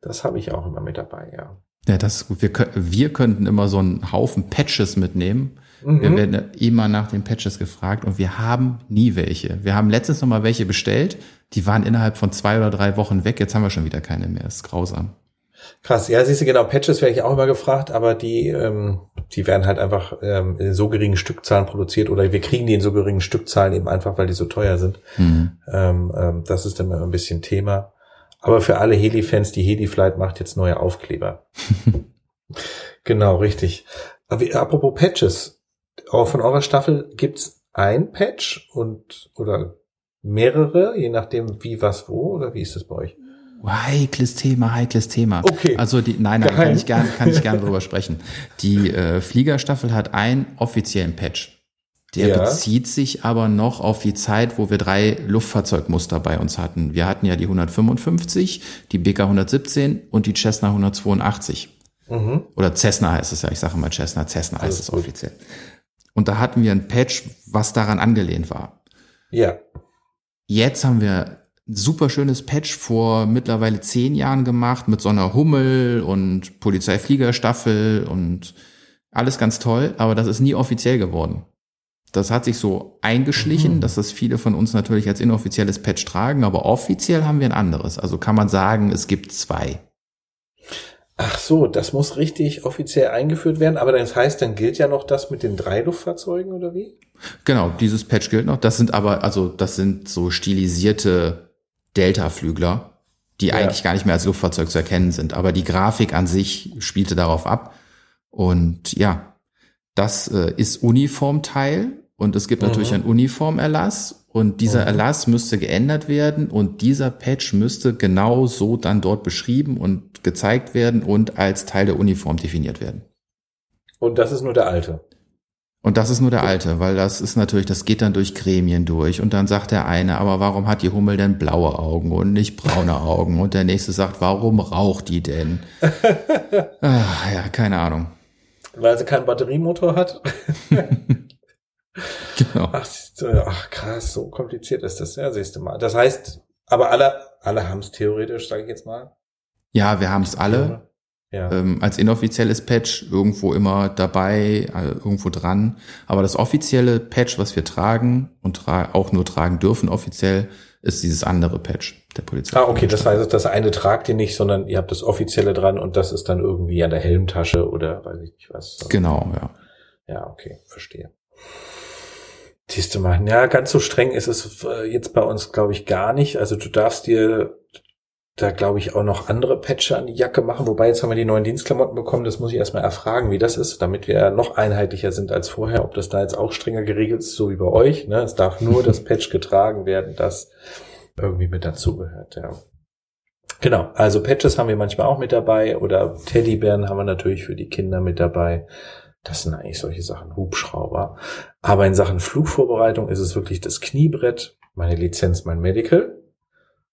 Das habe ich auch immer mit dabei, ja. Ja, das ist gut. Wir, wir könnten immer so einen Haufen Patches mitnehmen. Mhm. Wir werden immer nach den Patches gefragt und wir haben nie welche. Wir haben letztens noch mal welche bestellt. Die waren innerhalb von zwei oder drei Wochen weg. Jetzt haben wir schon wieder keine mehr. Das ist grausam. Krass, ja, siehst du, genau, Patches werde ich auch immer gefragt, aber die, ähm, die werden halt einfach ähm, in so geringen Stückzahlen produziert oder wir kriegen die in so geringen Stückzahlen eben einfach, weil die so teuer sind. Mhm. Ähm, ähm, das ist dann immer ein bisschen Thema. Aber für alle Heli-Fans, die Heli-Flight macht jetzt neue Aufkleber. genau, richtig. Aber apropos Patches. Auch von eurer Staffel gibt's ein Patch und oder mehrere, je nachdem wie, was, wo, oder wie ist das bei euch? Heikles Thema, heikles Thema. Okay. Also die, nein, nein, Geheim. kann ich gerne, kann ich gerne drüber sprechen. Die äh, Fliegerstaffel hat einen offiziellen Patch. Der ja. bezieht sich aber noch auf die Zeit, wo wir drei Luftfahrzeugmuster bei uns hatten. Wir hatten ja die 155, die BK 117 und die Cessna 182. Mhm. Oder Cessna heißt es ja, ich sage mal Cessna, Cessna heißt es offiziell. Und da hatten wir ein Patch, was daran angelehnt war. Ja. Jetzt haben wir ein super schönes Patch vor mittlerweile zehn Jahren gemacht mit so einer Hummel und Polizeifliegerstaffel und alles ganz toll, aber das ist nie offiziell geworden. Das hat sich so eingeschlichen, mhm. dass das viele von uns natürlich als inoffizielles Patch tragen, aber offiziell haben wir ein anderes. Also kann man sagen, es gibt zwei. Ach so, das muss richtig offiziell eingeführt werden, aber das heißt, dann gilt ja noch das mit den drei Luftfahrzeugen oder wie? Genau, dieses Patch gilt noch. Das sind aber, also das sind so stilisierte Delta-Flügler, die ja. eigentlich gar nicht mehr als Luftfahrzeug zu erkennen sind. Aber die Grafik an sich spielte darauf ab. Und ja, das äh, ist Uniformteil und es gibt mhm. natürlich einen Uniformerlass und dieser mhm. Erlass müsste geändert werden und dieser Patch müsste genau so dann dort beschrieben und gezeigt werden und als Teil der Uniform definiert werden. Und das ist nur der alte. Und das ist nur der alte, weil das ist natürlich, das geht dann durch Gremien durch. Und dann sagt der eine, aber warum hat die Hummel denn blaue Augen und nicht braune Augen? Und der nächste sagt, warum raucht die denn? Ach, ja, keine Ahnung. Weil sie keinen Batteriemotor hat. Genau. Ach, ach, krass, so kompliziert ist das. Ja, siehst du mal. Das heißt, aber alle, alle haben es theoretisch, sage ich jetzt mal. Ja, wir haben es alle. Ja. Ähm, als inoffizielles Patch irgendwo immer dabei, äh, irgendwo dran. Aber das offizielle Patch, was wir tragen und tra auch nur tragen dürfen offiziell, ist dieses andere Patch der Polizei. Ah, okay, das heißt, das eine tragt ihr nicht, sondern ihr habt das offizielle dran und das ist dann irgendwie an der Helmtasche oder weiß ich nicht was. Genau, ja. Ja, okay, verstehe. Siehst du mal, ja, ganz so streng ist es äh, jetzt bei uns, glaube ich, gar nicht. Also du darfst dir da, glaube ich, auch noch andere Patches an die Jacke machen. Wobei jetzt haben wir die neuen Dienstklamotten bekommen. Das muss ich erstmal erfragen, wie das ist, damit wir noch einheitlicher sind als vorher. Ob das da jetzt auch strenger geregelt ist, so wie bei euch. Ne? Es darf nur das Patch getragen werden, das irgendwie mit dazugehört. Ja. Genau, also Patches haben wir manchmal auch mit dabei oder Teddybären haben wir natürlich für die Kinder mit dabei. Das sind eigentlich solche Sachen, Hubschrauber. Aber in Sachen Flugvorbereitung ist es wirklich das Kniebrett, meine Lizenz, mein Medical.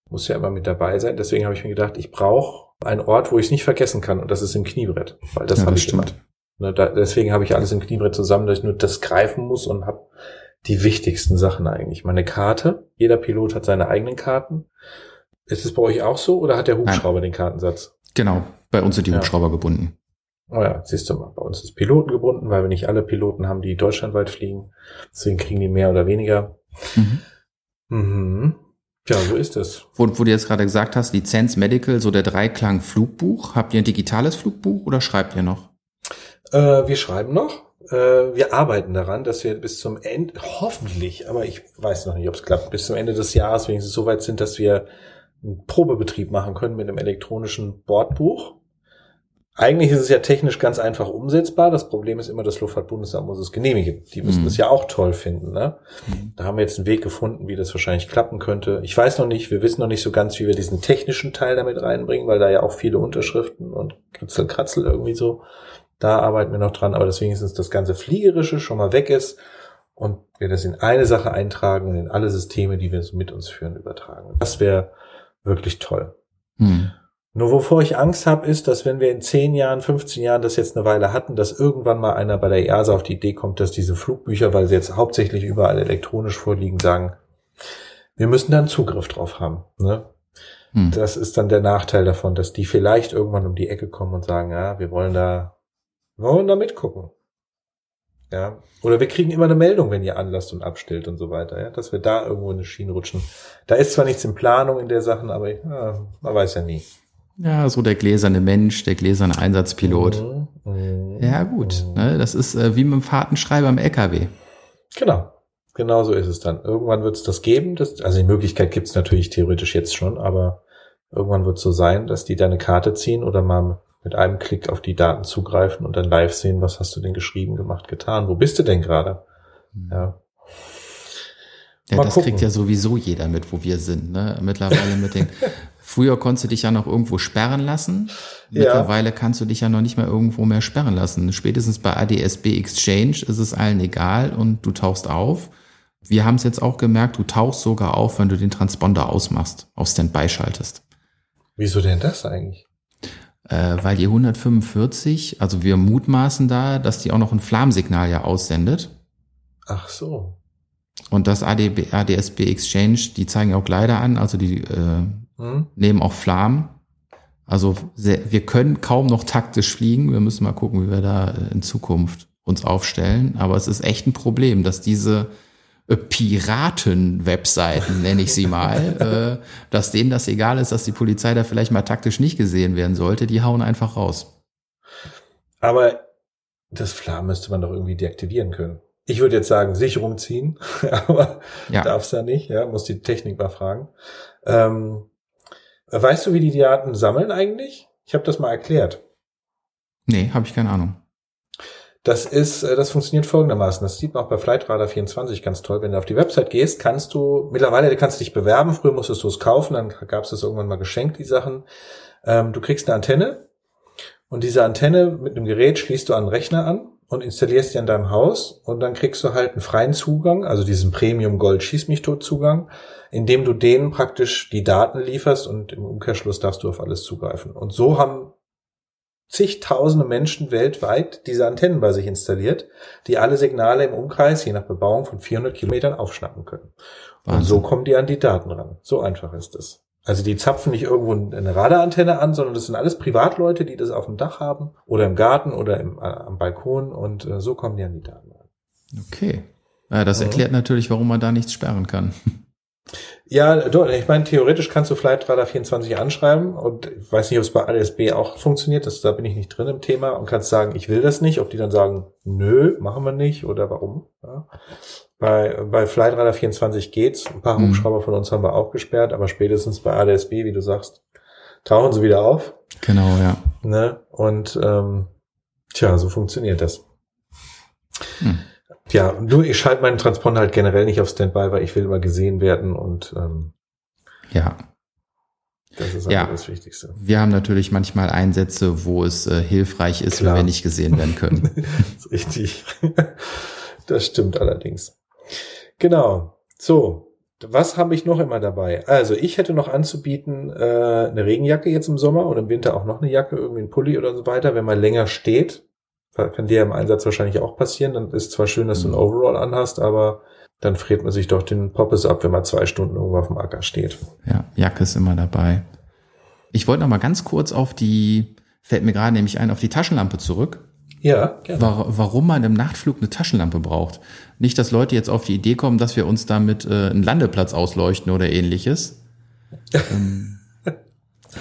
Muss ja immer mit dabei sein. Deswegen habe ich mir gedacht, ich brauche einen Ort, wo ich es nicht vergessen kann. Und das ist im Kniebrett. Weil das ja, habe ich stimmt. Ne, da, deswegen habe ich alles im Kniebrett zusammen, dass ich nur das greifen muss und habe die wichtigsten Sachen eigentlich. Meine Karte. Jeder Pilot hat seine eigenen Karten. Ist es bei euch auch so oder hat der Hubschrauber Nein. den Kartensatz? Genau, bei uns sind die Hubschrauber ja. gebunden. Oh ja, siehst du mal, bei uns ist Piloten gebunden, weil wir nicht alle Piloten haben, die deutschlandweit fliegen. Deswegen kriegen die mehr oder weniger. Mhm. Mhm. Ja, so ist es. Wo, wo du jetzt gerade gesagt hast, Lizenz Medical, so der Dreiklang Flugbuch. Habt ihr ein digitales Flugbuch oder schreibt ihr noch? Äh, wir schreiben noch. Äh, wir arbeiten daran, dass wir bis zum Ende, hoffentlich, aber ich weiß noch nicht, ob es klappt, bis zum Ende des Jahres wenigstens so weit sind, dass wir einen Probebetrieb machen können mit einem elektronischen Bordbuch eigentlich ist es ja technisch ganz einfach umsetzbar. Das Problem ist immer, das Luftfahrtbundesamt muss es genehmigen. Die müssen mhm. das ja auch toll finden. Ne? Mhm. Da haben wir jetzt einen Weg gefunden, wie das wahrscheinlich klappen könnte. Ich weiß noch nicht, wir wissen noch nicht so ganz, wie wir diesen technischen Teil damit reinbringen, weil da ja auch viele Unterschriften und Kritzel, Kratzel irgendwie so. Da arbeiten wir noch dran, aber deswegen ist das ganze Fliegerische schon mal weg ist und wir das in eine Sache eintragen und in alle Systeme, die wir so mit uns führen, übertragen. Das wäre wirklich toll. Mhm. Nur wovor ich Angst habe, ist, dass wenn wir in 10 Jahren, 15 Jahren das jetzt eine Weile hatten, dass irgendwann mal einer bei der EASA auf die Idee kommt, dass diese Flugbücher, weil sie jetzt hauptsächlich überall elektronisch vorliegen, sagen, wir müssen da einen Zugriff drauf haben. Ne? Hm. Das ist dann der Nachteil davon, dass die vielleicht irgendwann um die Ecke kommen und sagen, ja, wir wollen da, wir wollen da mitgucken. Ja. Oder wir kriegen immer eine Meldung, wenn ihr anlasst und abstellt und so weiter, ja, dass wir da irgendwo in eine Schiene rutschen. Da ist zwar nichts in Planung in der Sachen, aber ja, man weiß ja nie. Ja, so der gläserne Mensch, der gläserne Einsatzpilot. Mhm. Mhm. Ja, gut. Ne, das ist äh, wie mit dem Fahrtenschreiber im LKW. Genau. Genau so ist es dann. Irgendwann wird es das geben. Das, also die Möglichkeit gibt es natürlich theoretisch jetzt schon, aber irgendwann wird es so sein, dass die deine Karte ziehen oder mal mit einem Klick auf die Daten zugreifen und dann live sehen, was hast du denn geschrieben, gemacht, getan. Wo bist du denn gerade? Mhm. Ja. Ja, Mal das gucken. kriegt ja sowieso jeder mit, wo wir sind. Ne? Mittlerweile mit den. Früher konntest du dich ja noch irgendwo sperren lassen. Mittlerweile ja. kannst du dich ja noch nicht mehr irgendwo mehr sperren lassen. Spätestens bei ADSB Exchange ist es allen egal und du tauchst auf. Wir haben es jetzt auch gemerkt, du tauchst sogar auf, wenn du den Transponder ausmachst, auf Standby schaltest. Wieso denn das eigentlich? Äh, weil die 145, also wir mutmaßen da, dass die auch noch ein Flammsignal ja aussendet. Ach so. Und das ADB, ADSB Exchange, die zeigen auch Gleiter an, also die äh, hm? nehmen auch Flammen. Also sehr, wir können kaum noch taktisch fliegen. Wir müssen mal gucken, wie wir da äh, in Zukunft uns aufstellen. Aber es ist echt ein Problem, dass diese äh, Piraten-Webseiten, nenne ich sie mal, äh, dass denen das egal ist, dass die Polizei da vielleicht mal taktisch nicht gesehen werden sollte. Die hauen einfach raus. Aber das Flammen müsste man doch irgendwie deaktivieren können ich würde jetzt sagen, Sicherung ziehen, aber ja. darf's ja nicht, ja, muss die Technik mal fragen. Ähm, weißt du, wie die die Daten sammeln eigentlich? Ich habe das mal erklärt. Nee, habe ich keine Ahnung. Das ist, äh, das funktioniert folgendermaßen. Das sieht man auch bei Flightradar 24 ganz toll. Wenn du auf die Website gehst, kannst du, mittlerweile kannst du dich bewerben. Früher musstest du es kaufen, dann gab es das irgendwann mal geschenkt, die Sachen. Ähm, du kriegst eine Antenne und diese Antenne mit einem Gerät schließt du an den Rechner an und installierst die an deinem Haus und dann kriegst du halt einen freien Zugang, also diesen Premium Gold Schieß mich tot Zugang, indem du denen praktisch die Daten lieferst und im Umkehrschluss darfst du auf alles zugreifen. Und so haben zigtausende Menschen weltweit diese Antennen bei sich installiert, die alle Signale im Umkreis, je nach Bebauung von 400 Kilometern, aufschnappen können. Wahnsinn. Und so kommen die an die Daten ran. So einfach ist es. Also die zapfen nicht irgendwo eine Radarantenne an, sondern das sind alles Privatleute, die das auf dem Dach haben oder im Garten oder im, äh, am Balkon und äh, so kommen die an die Daten ran. Okay. Ja, das mhm. erklärt natürlich, warum man da nichts sperren kann. Ja, ich meine, theoretisch kannst du Flight Radar 24 anschreiben und ich weiß nicht, ob es bei ADSB auch funktioniert, das, da bin ich nicht drin im Thema und kannst sagen, ich will das nicht, ob die dann sagen, nö, machen wir nicht oder warum. Ja. Bei, bei Flightradar 24 geht's. Ein paar mhm. Hubschrauber von uns haben wir auch gesperrt, aber spätestens bei ADSB, wie du sagst, tauchen sie wieder auf. Genau, ja. Ne? Und ähm, tja, so funktioniert das. Hm. Ja, du, ich schalte meinen Transponder halt generell nicht auf Standby, weil ich will immer gesehen werden und ähm, ja. ist ja. das Wichtigste. Wir haben natürlich manchmal Einsätze, wo es äh, hilfreich ist, Klar. wenn wir nicht gesehen werden können. Das richtig. Das stimmt allerdings. Genau. So, was habe ich noch immer dabei? Also ich hätte noch anzubieten äh, eine Regenjacke jetzt im Sommer oder im Winter auch noch eine Jacke, irgendwie ein Pulli oder so weiter, wenn man länger steht. Kann dir im Einsatz wahrscheinlich auch passieren. Dann ist zwar schön, dass du ein Overall anhast, aber dann friert man sich doch den Poppes ab, wenn man zwei Stunden irgendwo auf dem Acker steht. Ja, Jacke ist immer dabei. Ich wollte noch mal ganz kurz auf die, fällt mir gerade nämlich ein, auf die Taschenlampe zurück. Ja, gerne. Wa- Warum man im Nachtflug eine Taschenlampe braucht. Nicht, dass Leute jetzt auf die Idee kommen, dass wir uns damit äh, einen Landeplatz ausleuchten oder ähnliches. ähm,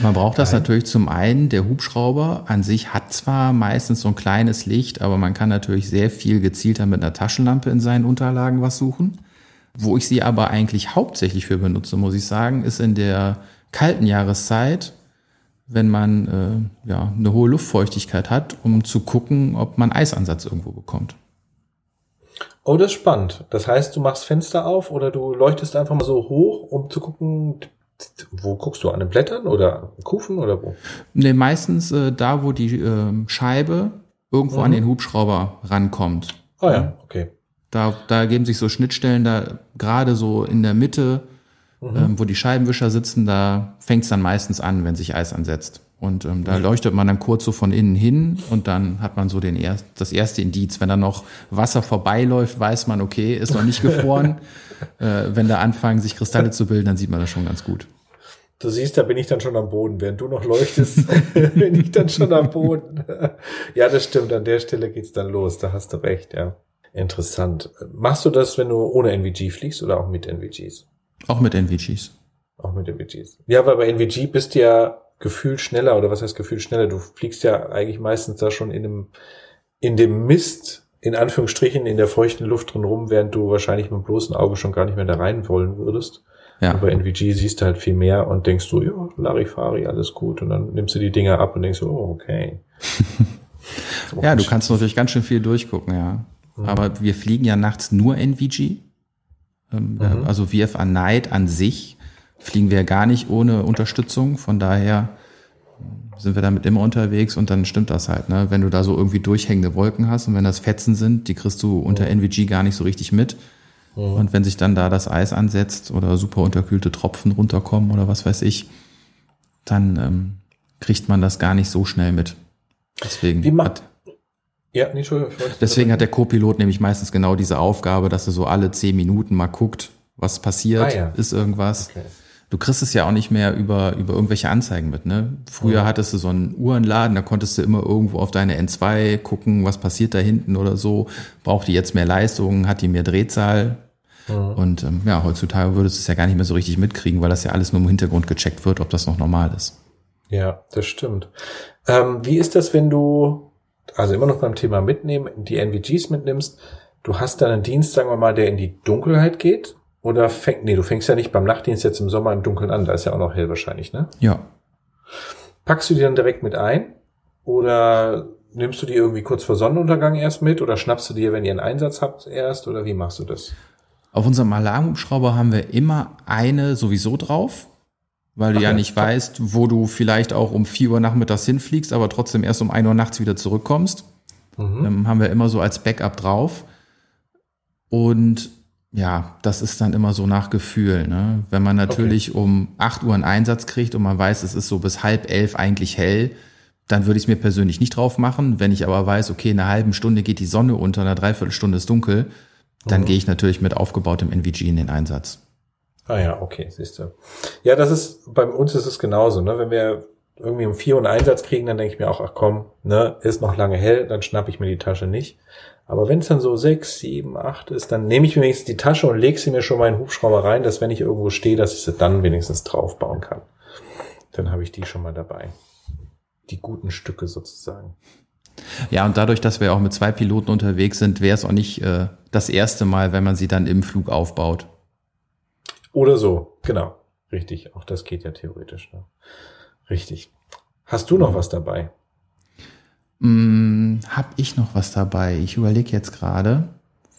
man braucht das natürlich zum einen, der Hubschrauber an sich hat zwar meistens so ein kleines Licht, aber man kann natürlich sehr viel gezielter mit einer Taschenlampe in seinen Unterlagen was suchen. Wo ich sie aber eigentlich hauptsächlich für benutze, muss ich sagen, ist in der kalten Jahreszeit, wenn man äh, ja, eine hohe Luftfeuchtigkeit hat, um zu gucken, ob man Eisansatz irgendwo bekommt. Oh, das ist spannend. Das heißt, du machst Fenster auf oder du leuchtest einfach mal so hoch, um zu gucken, wo guckst du an den Blättern oder Kufen oder wo? Nee, meistens äh, da, wo die äh, Scheibe irgendwo Mhm. an den Hubschrauber rankommt. Ah ja, okay. Da, da geben sich so Schnittstellen, da gerade so in der Mitte, ähm, wo die Scheibenwischer sitzen, da fängt es dann meistens an, wenn sich Eis ansetzt. Und ähm, da leuchtet man dann kurz so von innen hin und dann hat man so den erst, das erste Indiz. Wenn da noch Wasser vorbeiläuft, weiß man, okay, ist noch nicht gefroren. äh, wenn da anfangen, sich Kristalle zu bilden, dann sieht man das schon ganz gut. Du siehst, da bin ich dann schon am Boden. Während du noch leuchtest, bin ich dann schon am Boden. ja, das stimmt. An der Stelle geht's dann los. Da hast du recht, ja. Interessant. Machst du das, wenn du ohne NVG fliegst oder auch mit NVGs? Auch mit NVGs. Auch mit NVGs. Ja, weil bei NVG bist du ja gefühlt schneller, oder was heißt gefühlt schneller? Du fliegst ja eigentlich meistens da schon in dem, in dem Mist, in Anführungsstrichen, in der feuchten Luft drin rum, während du wahrscheinlich mit dem bloßen Auge schon gar nicht mehr da rein wollen würdest. Ja. Und bei NVG siehst du halt viel mehr und denkst du, ja, Larifari, alles gut. Und dann nimmst du die Dinger ab und denkst, oh, okay. Ja, du kannst natürlich ganz schön viel durchgucken, ja. Aber wir fliegen ja nachts nur NVG. Ähm, Mhm. Also VFA Night an sich fliegen wir gar nicht ohne Unterstützung. Von daher sind wir damit immer unterwegs und dann stimmt das halt. Ne? Wenn du da so irgendwie durchhängende Wolken hast und wenn das Fetzen sind, die kriegst du unter NVG gar nicht so richtig mit. Und wenn sich dann da das Eis ansetzt oder super unterkühlte Tropfen runterkommen oder was weiß ich, dann ähm, kriegt man das gar nicht so schnell mit. Deswegen Wie ma- hat, Ja, nee, Entschuldigung. Deswegen hat der Co-Pilot nämlich meistens genau diese Aufgabe, dass er so alle zehn Minuten mal guckt, was passiert, Ah, ja. ist irgendwas. Okay. Du kriegst es ja auch nicht mehr über, über irgendwelche Anzeigen mit, ne? Früher hattest du so einen Uhrenladen, da konntest du immer irgendwo auf deine N2 gucken, was passiert da hinten oder so. Braucht die jetzt mehr Leistung, hat die mehr Drehzahl? Und ähm, ja, heutzutage würdest du es ja gar nicht mehr so richtig mitkriegen, weil das ja alles nur im Hintergrund gecheckt wird, ob das noch normal ist. Ja, das stimmt. Ähm, wie ist das, wenn du, also immer noch beim Thema mitnehmen, die NVGs mitnimmst, du hast dann einen Dienst, sagen wir mal, der in die Dunkelheit geht? Oder fängt, nee, du fängst ja nicht beim Nachtdienst jetzt im Sommer im Dunkeln an, da ist ja auch noch hell wahrscheinlich, ne? Ja. Packst du die dann direkt mit ein? Oder nimmst du die irgendwie kurz vor Sonnenuntergang erst mit? Oder schnappst du dir, wenn ihr einen Einsatz habt, erst? Oder wie machst du das? Auf unserem Alarmhubschrauber haben wir immer eine sowieso drauf, weil du Ach ja ja. nicht weißt, wo du vielleicht auch um 4 Uhr nachmittags hinfliegst, aber trotzdem erst um 1 Uhr nachts wieder zurückkommst. Mhm. Ähm, haben wir immer so als Backup drauf. Und ja, das ist dann immer so nach Gefühl. Ne? Wenn man natürlich um 8 Uhr einen Einsatz kriegt und man weiß, es ist so bis halb elf eigentlich hell, dann würde ich es mir persönlich nicht drauf machen. Wenn ich aber weiß, okay, in einer halben Stunde geht die Sonne unter, in einer Dreiviertelstunde ist dunkel, dann gehe ich natürlich mit aufgebautem NVG in den Einsatz. Ah ja, okay, siehst du. Ja, das ist, bei uns ist es genauso, ne? Wenn wir irgendwie um vier einen Einsatz kriegen, dann denke ich mir auch, ach komm, ne, ist noch lange hell, dann schnapp ich mir die Tasche nicht. Aber wenn es dann so sechs, sieben, acht ist, dann nehme ich mir wenigstens die Tasche und lege sie mir schon mal in den Hubschrauber rein, dass wenn ich irgendwo stehe, dass ich sie dann wenigstens draufbauen kann. Dann habe ich die schon mal dabei. Die guten Stücke sozusagen. Ja, und dadurch, dass wir auch mit zwei Piloten unterwegs sind, wäre es auch nicht äh, das erste Mal, wenn man sie dann im Flug aufbaut. Oder so, genau. Richtig, auch das geht ja theoretisch. Ne? Richtig. Hast du noch was dabei? Hm, hab ich noch was dabei? Ich überlege jetzt gerade,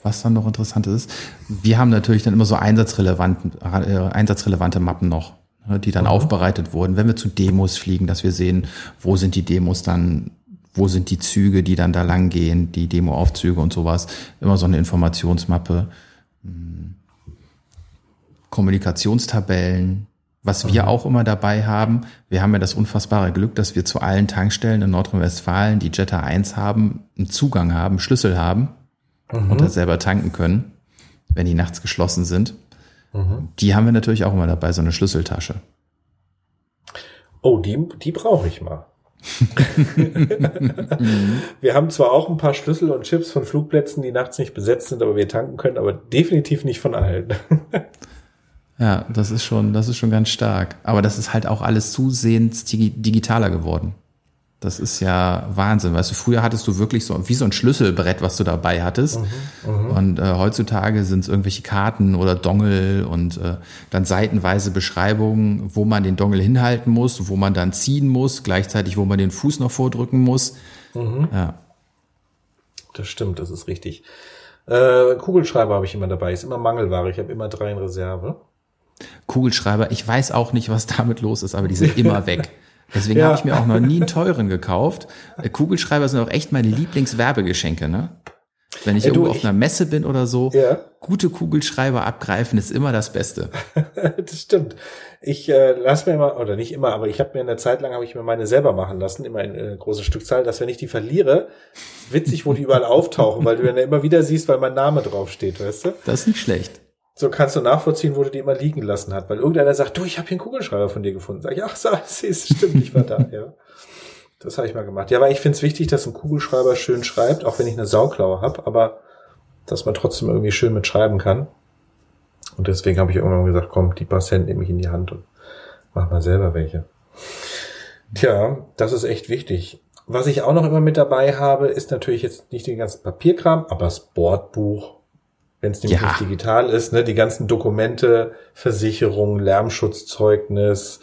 was dann noch interessant ist. Wir haben natürlich dann immer so einsatzrelevante, äh, einsatzrelevante Mappen noch. ne, die dann mhm. aufbereitet wurden. Wenn wir zu Demos fliegen, dass wir sehen, wo sind die Demos dann, wo sind die Züge, die dann da lang gehen, die Demoaufzüge und sowas. Immer so eine Informationsmappe. Hm. Kommunikationstabellen, was wir mhm. auch immer dabei haben, wir haben ja das unfassbare Glück, dass wir zu allen Tankstellen in Nordrhein-Westfalen, die Jetta 1 haben, einen Zugang haben, Schlüssel haben mhm. und das selber tanken können, wenn die nachts geschlossen sind. Mhm. Die haben wir natürlich auch immer dabei, so eine Schlüsseltasche. Oh, die, die brauche ich mal. wir haben zwar auch ein paar Schlüssel und Chips von Flugplätzen, die nachts nicht besetzt sind, aber wir tanken können, aber definitiv nicht von allen. Ja, das ist schon, das ist schon ganz stark. Aber das ist halt auch alles zusehends digitaler geworden. Das ist ja Wahnsinn. Weißt du, früher hattest du wirklich so wie so ein Schlüsselbrett, was du dabei hattest. Mhm, mhm. und äh, heutzutage sind es irgendwelche Karten oder Dongel und äh, dann seitenweise Beschreibungen, wo man den Dongel hinhalten muss, wo man dann ziehen muss, gleichzeitig, wo man den Fuß noch vordrücken muss. Mhm. Ja. Das stimmt, das ist richtig. Äh, Kugelschreiber habe ich immer dabei, ist immer Mangelware. Ich habe immer drei in Reserve. Kugelschreiber, ich weiß auch nicht, was damit los ist, aber die sind immer weg. Deswegen ja. habe ich mir auch noch nie einen teuren gekauft. Äh, Kugelschreiber sind auch echt meine Lieblingswerbegeschenke, ne? Wenn ich ja, irgendwo du, auf einer Messe bin oder so, ja. gute Kugelschreiber abgreifen ist immer das Beste. das stimmt. Ich äh, lass mir immer, oder nicht immer, aber ich habe mir eine Zeit lang habe ich mir meine selber machen lassen, immer in äh, große Stückzahl, dass wenn ich die verliere, witzig, wo die überall auftauchen, weil du dann immer wieder siehst, weil mein Name draufsteht, weißt du? Das ist nicht schlecht so kannst du nachvollziehen, wo du die immer liegen lassen hat. Weil irgendeiner sagt, du, ich habe hier einen Kugelschreiber von dir gefunden. Sag ich, ach, so, siehst, stimmt, ich war da, ja. Das habe ich mal gemacht. Ja, aber ich finde es wichtig, dass ein Kugelschreiber schön schreibt, auch wenn ich eine Sauklaue habe, aber dass man trotzdem irgendwie schön mitschreiben kann. Und deswegen habe ich irgendwann gesagt, komm, die paar Cent nehme ich in die Hand und mach mal selber welche. Tja, das ist echt wichtig. Was ich auch noch immer mit dabei habe, ist natürlich jetzt nicht den ganzen Papierkram, aber das Bordbuch, wenn es nämlich ja. nicht digital ist, ne, die ganzen Dokumente, Versicherung, Lärmschutzzeugnis,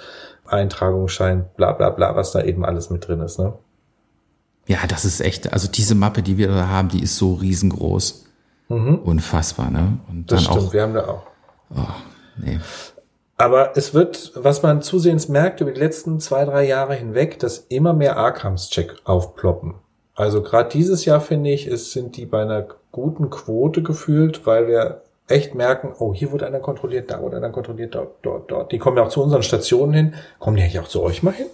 Eintragungsschein, bla bla bla, was da eben alles mit drin ist, ne? Ja, das ist echt, also diese Mappe, die wir da haben, die ist so riesengroß. Mhm. Unfassbar, ne? Und das stimmt, auch, wir haben da auch. Oh, nee. Aber es wird, was man zusehends merkt über die letzten zwei, drei Jahre hinweg, dass immer mehr Arkhams-Check aufploppen. Also gerade dieses Jahr finde ich, es sind die bei einer guten Quote gefühlt, weil wir echt merken, oh, hier wurde einer kontrolliert, da wurde einer kontrolliert, dort, dort, dort. Die kommen ja auch zu unseren Stationen hin. Kommen die eigentlich auch zu euch mal hin?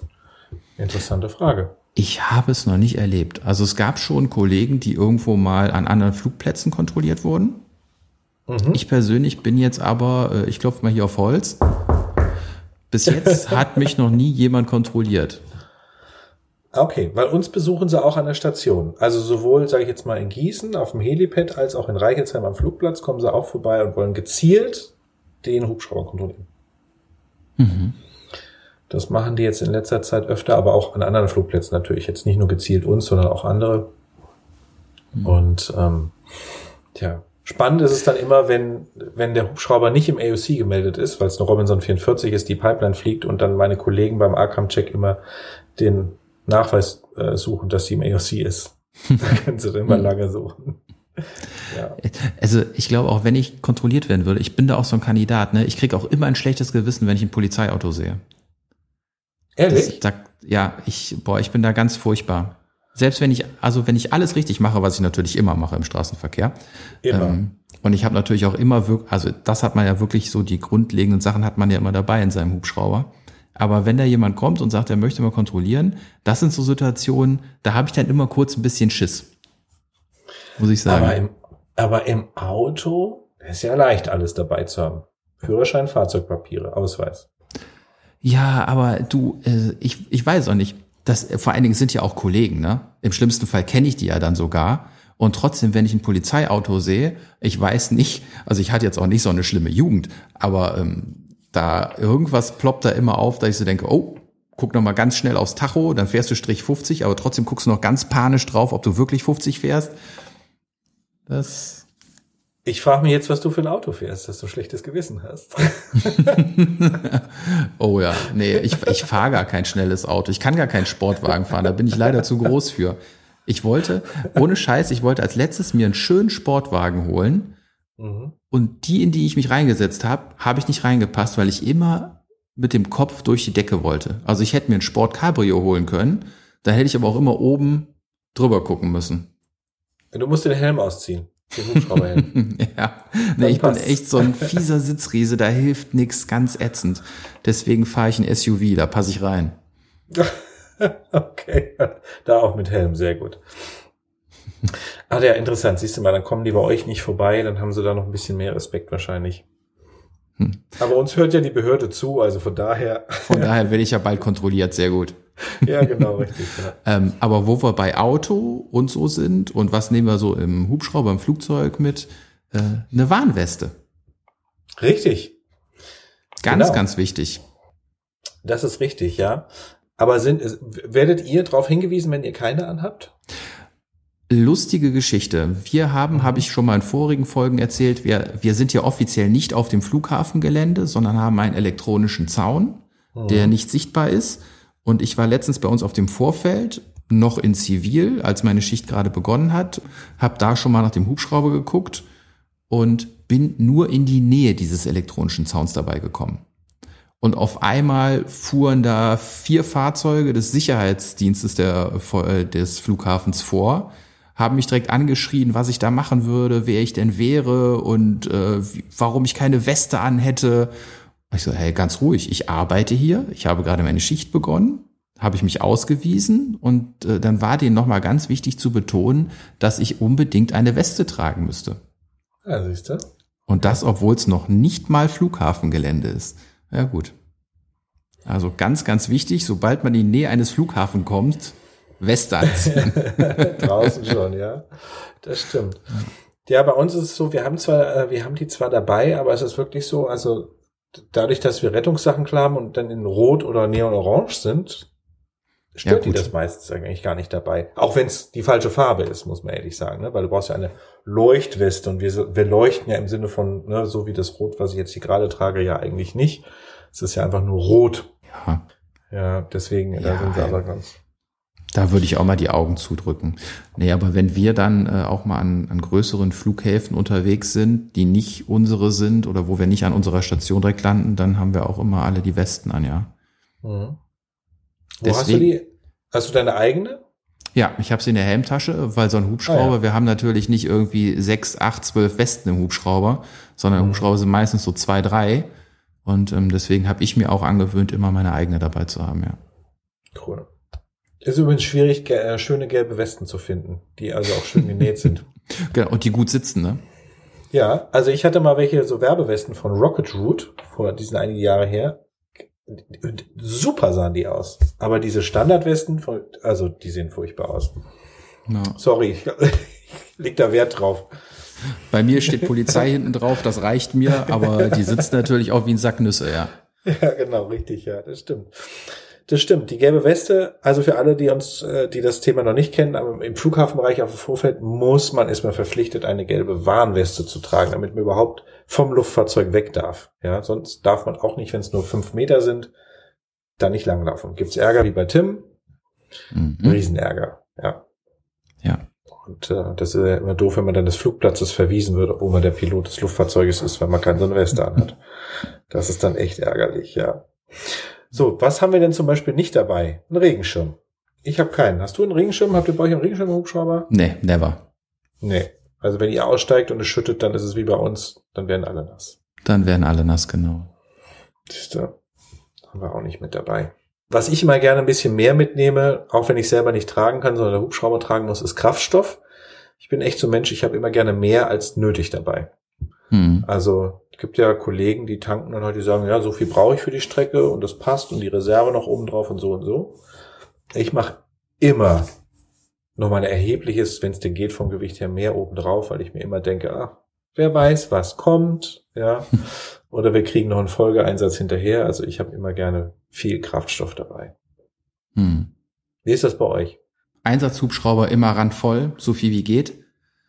Interessante Frage. Ich habe es noch nicht erlebt. Also es gab schon Kollegen, die irgendwo mal an anderen Flugplätzen kontrolliert wurden. Mhm. Ich persönlich bin jetzt aber, äh, ich klopfe mal hier auf Holz. Bis jetzt hat mich noch nie jemand kontrolliert. Okay, weil uns besuchen sie auch an der Station. Also sowohl, sage ich jetzt mal, in Gießen auf dem Helipad als auch in Reichelsheim am Flugplatz kommen sie auch vorbei und wollen gezielt den Hubschrauber kontrollieren. Mhm. Das machen die jetzt in letzter Zeit öfter, aber auch an anderen Flugplätzen natürlich. Jetzt nicht nur gezielt uns, sondern auch andere. Mhm. Und ähm, tja, spannend ist es dann immer, wenn, wenn der Hubschrauber nicht im AOC gemeldet ist, weil es eine Robinson 44 ist, die Pipeline fliegt und dann meine Kollegen beim Arkham-Check immer den Nachweis äh, suchen, dass sie im AOC ist. da können sie dann immer lange suchen. Ja. Also ich glaube auch, wenn ich kontrolliert werden würde, ich bin da auch so ein Kandidat, ne? Ich kriege auch immer ein schlechtes Gewissen, wenn ich ein Polizeiauto sehe. Ehrlich? Das, da, ja, ich, boah, ich bin da ganz furchtbar. Selbst wenn ich, also wenn ich alles richtig mache, was ich natürlich immer mache im Straßenverkehr. Immer. Ähm, und ich habe natürlich auch immer wirklich, also das hat man ja wirklich so, die grundlegenden Sachen hat man ja immer dabei in seinem Hubschrauber. Aber wenn da jemand kommt und sagt, er möchte mal kontrollieren, das sind so Situationen, da habe ich dann immer kurz ein bisschen Schiss. Muss ich sagen. Aber im, aber im Auto ist ja leicht, alles dabei zu haben. Führerschein, Fahrzeugpapiere, Ausweis. Ja, aber du, äh, ich, ich weiß auch nicht. Das, vor allen Dingen sind ja auch Kollegen, ne? Im schlimmsten Fall kenne ich die ja dann sogar. Und trotzdem, wenn ich ein Polizeiauto sehe, ich weiß nicht, also ich hatte jetzt auch nicht so eine schlimme Jugend, aber ähm, da irgendwas ploppt da immer auf, da ich so denke, oh, guck noch mal ganz schnell aufs Tacho, dann fährst du Strich 50, aber trotzdem guckst du noch ganz panisch drauf, ob du wirklich 50 fährst. Das ich frage mich jetzt, was du für ein Auto fährst, dass du schlechtes Gewissen hast. oh ja, nee, ich, ich fahre gar kein schnelles Auto. Ich kann gar keinen Sportwagen fahren, da bin ich leider zu groß für. Ich wollte, ohne Scheiß, ich wollte als letztes mir einen schönen Sportwagen holen, Mhm. Und die, in die ich mich reingesetzt habe, habe ich nicht reingepasst, weil ich immer mit dem Kopf durch die Decke wollte. Also ich hätte mir ein Sport Cabrio holen können, da hätte ich aber auch immer oben drüber gucken müssen. Du musst den Helm ausziehen. Den Hubschrauberhelm. ja, nee, ich bin echt so ein fieser Sitzriese, da hilft nix, ganz ätzend. Deswegen fahre ich ein SUV, da passe ich rein. okay, da auch mit Helm, sehr gut. Ah, ja, interessant. Siehst du mal, dann kommen die bei euch nicht vorbei, dann haben sie da noch ein bisschen mehr Respekt wahrscheinlich. Hm. Aber uns hört ja die Behörde zu, also von daher. Von daher werde ich ja bald kontrolliert, sehr gut. ja, genau, richtig. Ja. ähm, aber wo wir bei Auto und so sind und was nehmen wir so im Hubschrauber, im Flugzeug mit? Äh, eine Warnweste. Richtig. Ganz, genau. ganz wichtig. Das ist richtig, ja. Aber sind, werdet ihr darauf hingewiesen, wenn ihr keine anhabt? Lustige Geschichte. Wir haben, mhm. habe ich schon mal in vorigen Folgen erzählt, wir, wir sind ja offiziell nicht auf dem Flughafengelände, sondern haben einen elektronischen Zaun, mhm. der nicht sichtbar ist. Und ich war letztens bei uns auf dem Vorfeld, noch in Zivil, als meine Schicht gerade begonnen hat, habe da schon mal nach dem Hubschrauber geguckt und bin nur in die Nähe dieses elektronischen Zauns dabei gekommen. Und auf einmal fuhren da vier Fahrzeuge des Sicherheitsdienstes der, äh, des Flughafens vor, haben mich direkt angeschrien, was ich da machen würde, wer ich denn wäre und äh, warum ich keine Weste an hätte. Ich so, hey, ganz ruhig, ich arbeite hier, ich habe gerade meine Schicht begonnen, habe ich mich ausgewiesen und äh, dann war denen nochmal ganz wichtig zu betonen, dass ich unbedingt eine Weste tragen müsste. Ja, siehst du. Und das, obwohl es noch nicht mal Flughafengelände ist. Ja, gut. Also ganz, ganz wichtig, sobald man in die Nähe eines Flughafens kommt, Weste anziehen. Draußen schon, ja. Das stimmt. Ja, bei uns ist es so, wir haben zwar, äh, wir haben die zwar dabei, aber es ist wirklich so, also dadurch, dass wir Rettungssachen klar haben und dann in Rot oder Neon-Orange sind, stört ja, die das meistens eigentlich gar nicht dabei. Auch wenn es die falsche Farbe ist, muss man ehrlich sagen, ne? weil du brauchst ja eine Leuchtweste und wir, wir leuchten ja im Sinne von, ne, so wie das Rot, was ich jetzt hier gerade trage, ja eigentlich nicht. Es ist ja einfach nur rot. Ja. Ja, deswegen, ja, da sind sie aber ganz. Da würde ich auch mal die Augen zudrücken. Nee, aber wenn wir dann äh, auch mal an, an größeren Flughäfen unterwegs sind, die nicht unsere sind oder wo wir nicht an unserer Station direkt landen, dann haben wir auch immer alle die Westen an, ja. Mhm. Wo Deswegen, hast du die? Hast du deine eigene? Ja, ich habe sie in der Helmtasche, weil so ein Hubschrauber, ah, ja. wir haben natürlich nicht irgendwie sechs, acht, zwölf Westen im Hubschrauber, sondern mhm. Hubschrauber sind meistens so zwei, drei. Und ähm, deswegen habe ich mir auch angewöhnt, immer meine eigene dabei zu haben, ja. Cool. Ist übrigens schwierig, äh, schöne gelbe Westen zu finden, die also auch schön genäht sind. Genau, und die gut sitzen, ne? Ja, also ich hatte mal welche so Werbewesten von Rocket Root, vor diesen einige Jahre her. Super sahen die aus. Aber diese Standardwesten, also die sehen furchtbar aus. No. Sorry, ich, ich leg da Wert drauf. Bei mir steht Polizei hinten drauf, das reicht mir, aber die sitzt natürlich auch wie ein Sack Nüsse, ja. Ja, genau, richtig, ja, das stimmt. Das stimmt. Die gelbe Weste, also für alle, die uns, äh, die das Thema noch nicht kennen, aber im Flughafenbereich auf dem Vorfeld muss man, ist man verpflichtet, eine gelbe Warnweste zu tragen, damit man überhaupt vom Luftfahrzeug weg darf. Ja, sonst darf man auch nicht, wenn es nur fünf Meter sind, da nicht langlaufen. Gibt's Ärger wie bei Tim? Mhm. Riesenärger, ja. Ja. Und äh, das ist immer doof, wenn man dann des Flugplatzes verwiesen wird, obwohl man der Pilot des Luftfahrzeuges ist, weil man keine so eine Weste anhat. Das ist dann echt ärgerlich, ja. So, was haben wir denn zum Beispiel nicht dabei? Ein Regenschirm. Ich habe keinen. Hast du einen Regenschirm? Habt ihr bei euch einen Regenschirm im Hubschrauber? Nee, never. Nee. Also wenn ihr aussteigt und es schüttet, dann ist es wie bei uns, dann werden alle nass. Dann werden alle nass, genau. Siehst du, haben wir auch nicht mit dabei. Was ich immer gerne ein bisschen mehr mitnehme, auch wenn ich selber nicht tragen kann, sondern der Hubschrauber tragen muss, ist Kraftstoff. Ich bin echt so ein Mensch, ich habe immer gerne mehr als nötig dabei. Hm. Also gibt ja Kollegen, die tanken dann halt, die sagen, ja, so viel brauche ich für die Strecke und das passt und die Reserve noch oben drauf und so und so. Ich mache immer nochmal ein erhebliches, wenn es denn geht, vom Gewicht her mehr oben drauf, weil ich mir immer denke, ach, wer weiß, was kommt, ja. Oder wir kriegen noch einen Folgeeinsatz hinterher. Also ich habe immer gerne viel Kraftstoff dabei. Hm. Wie ist das bei euch? Einsatzhubschrauber immer randvoll, so viel wie geht.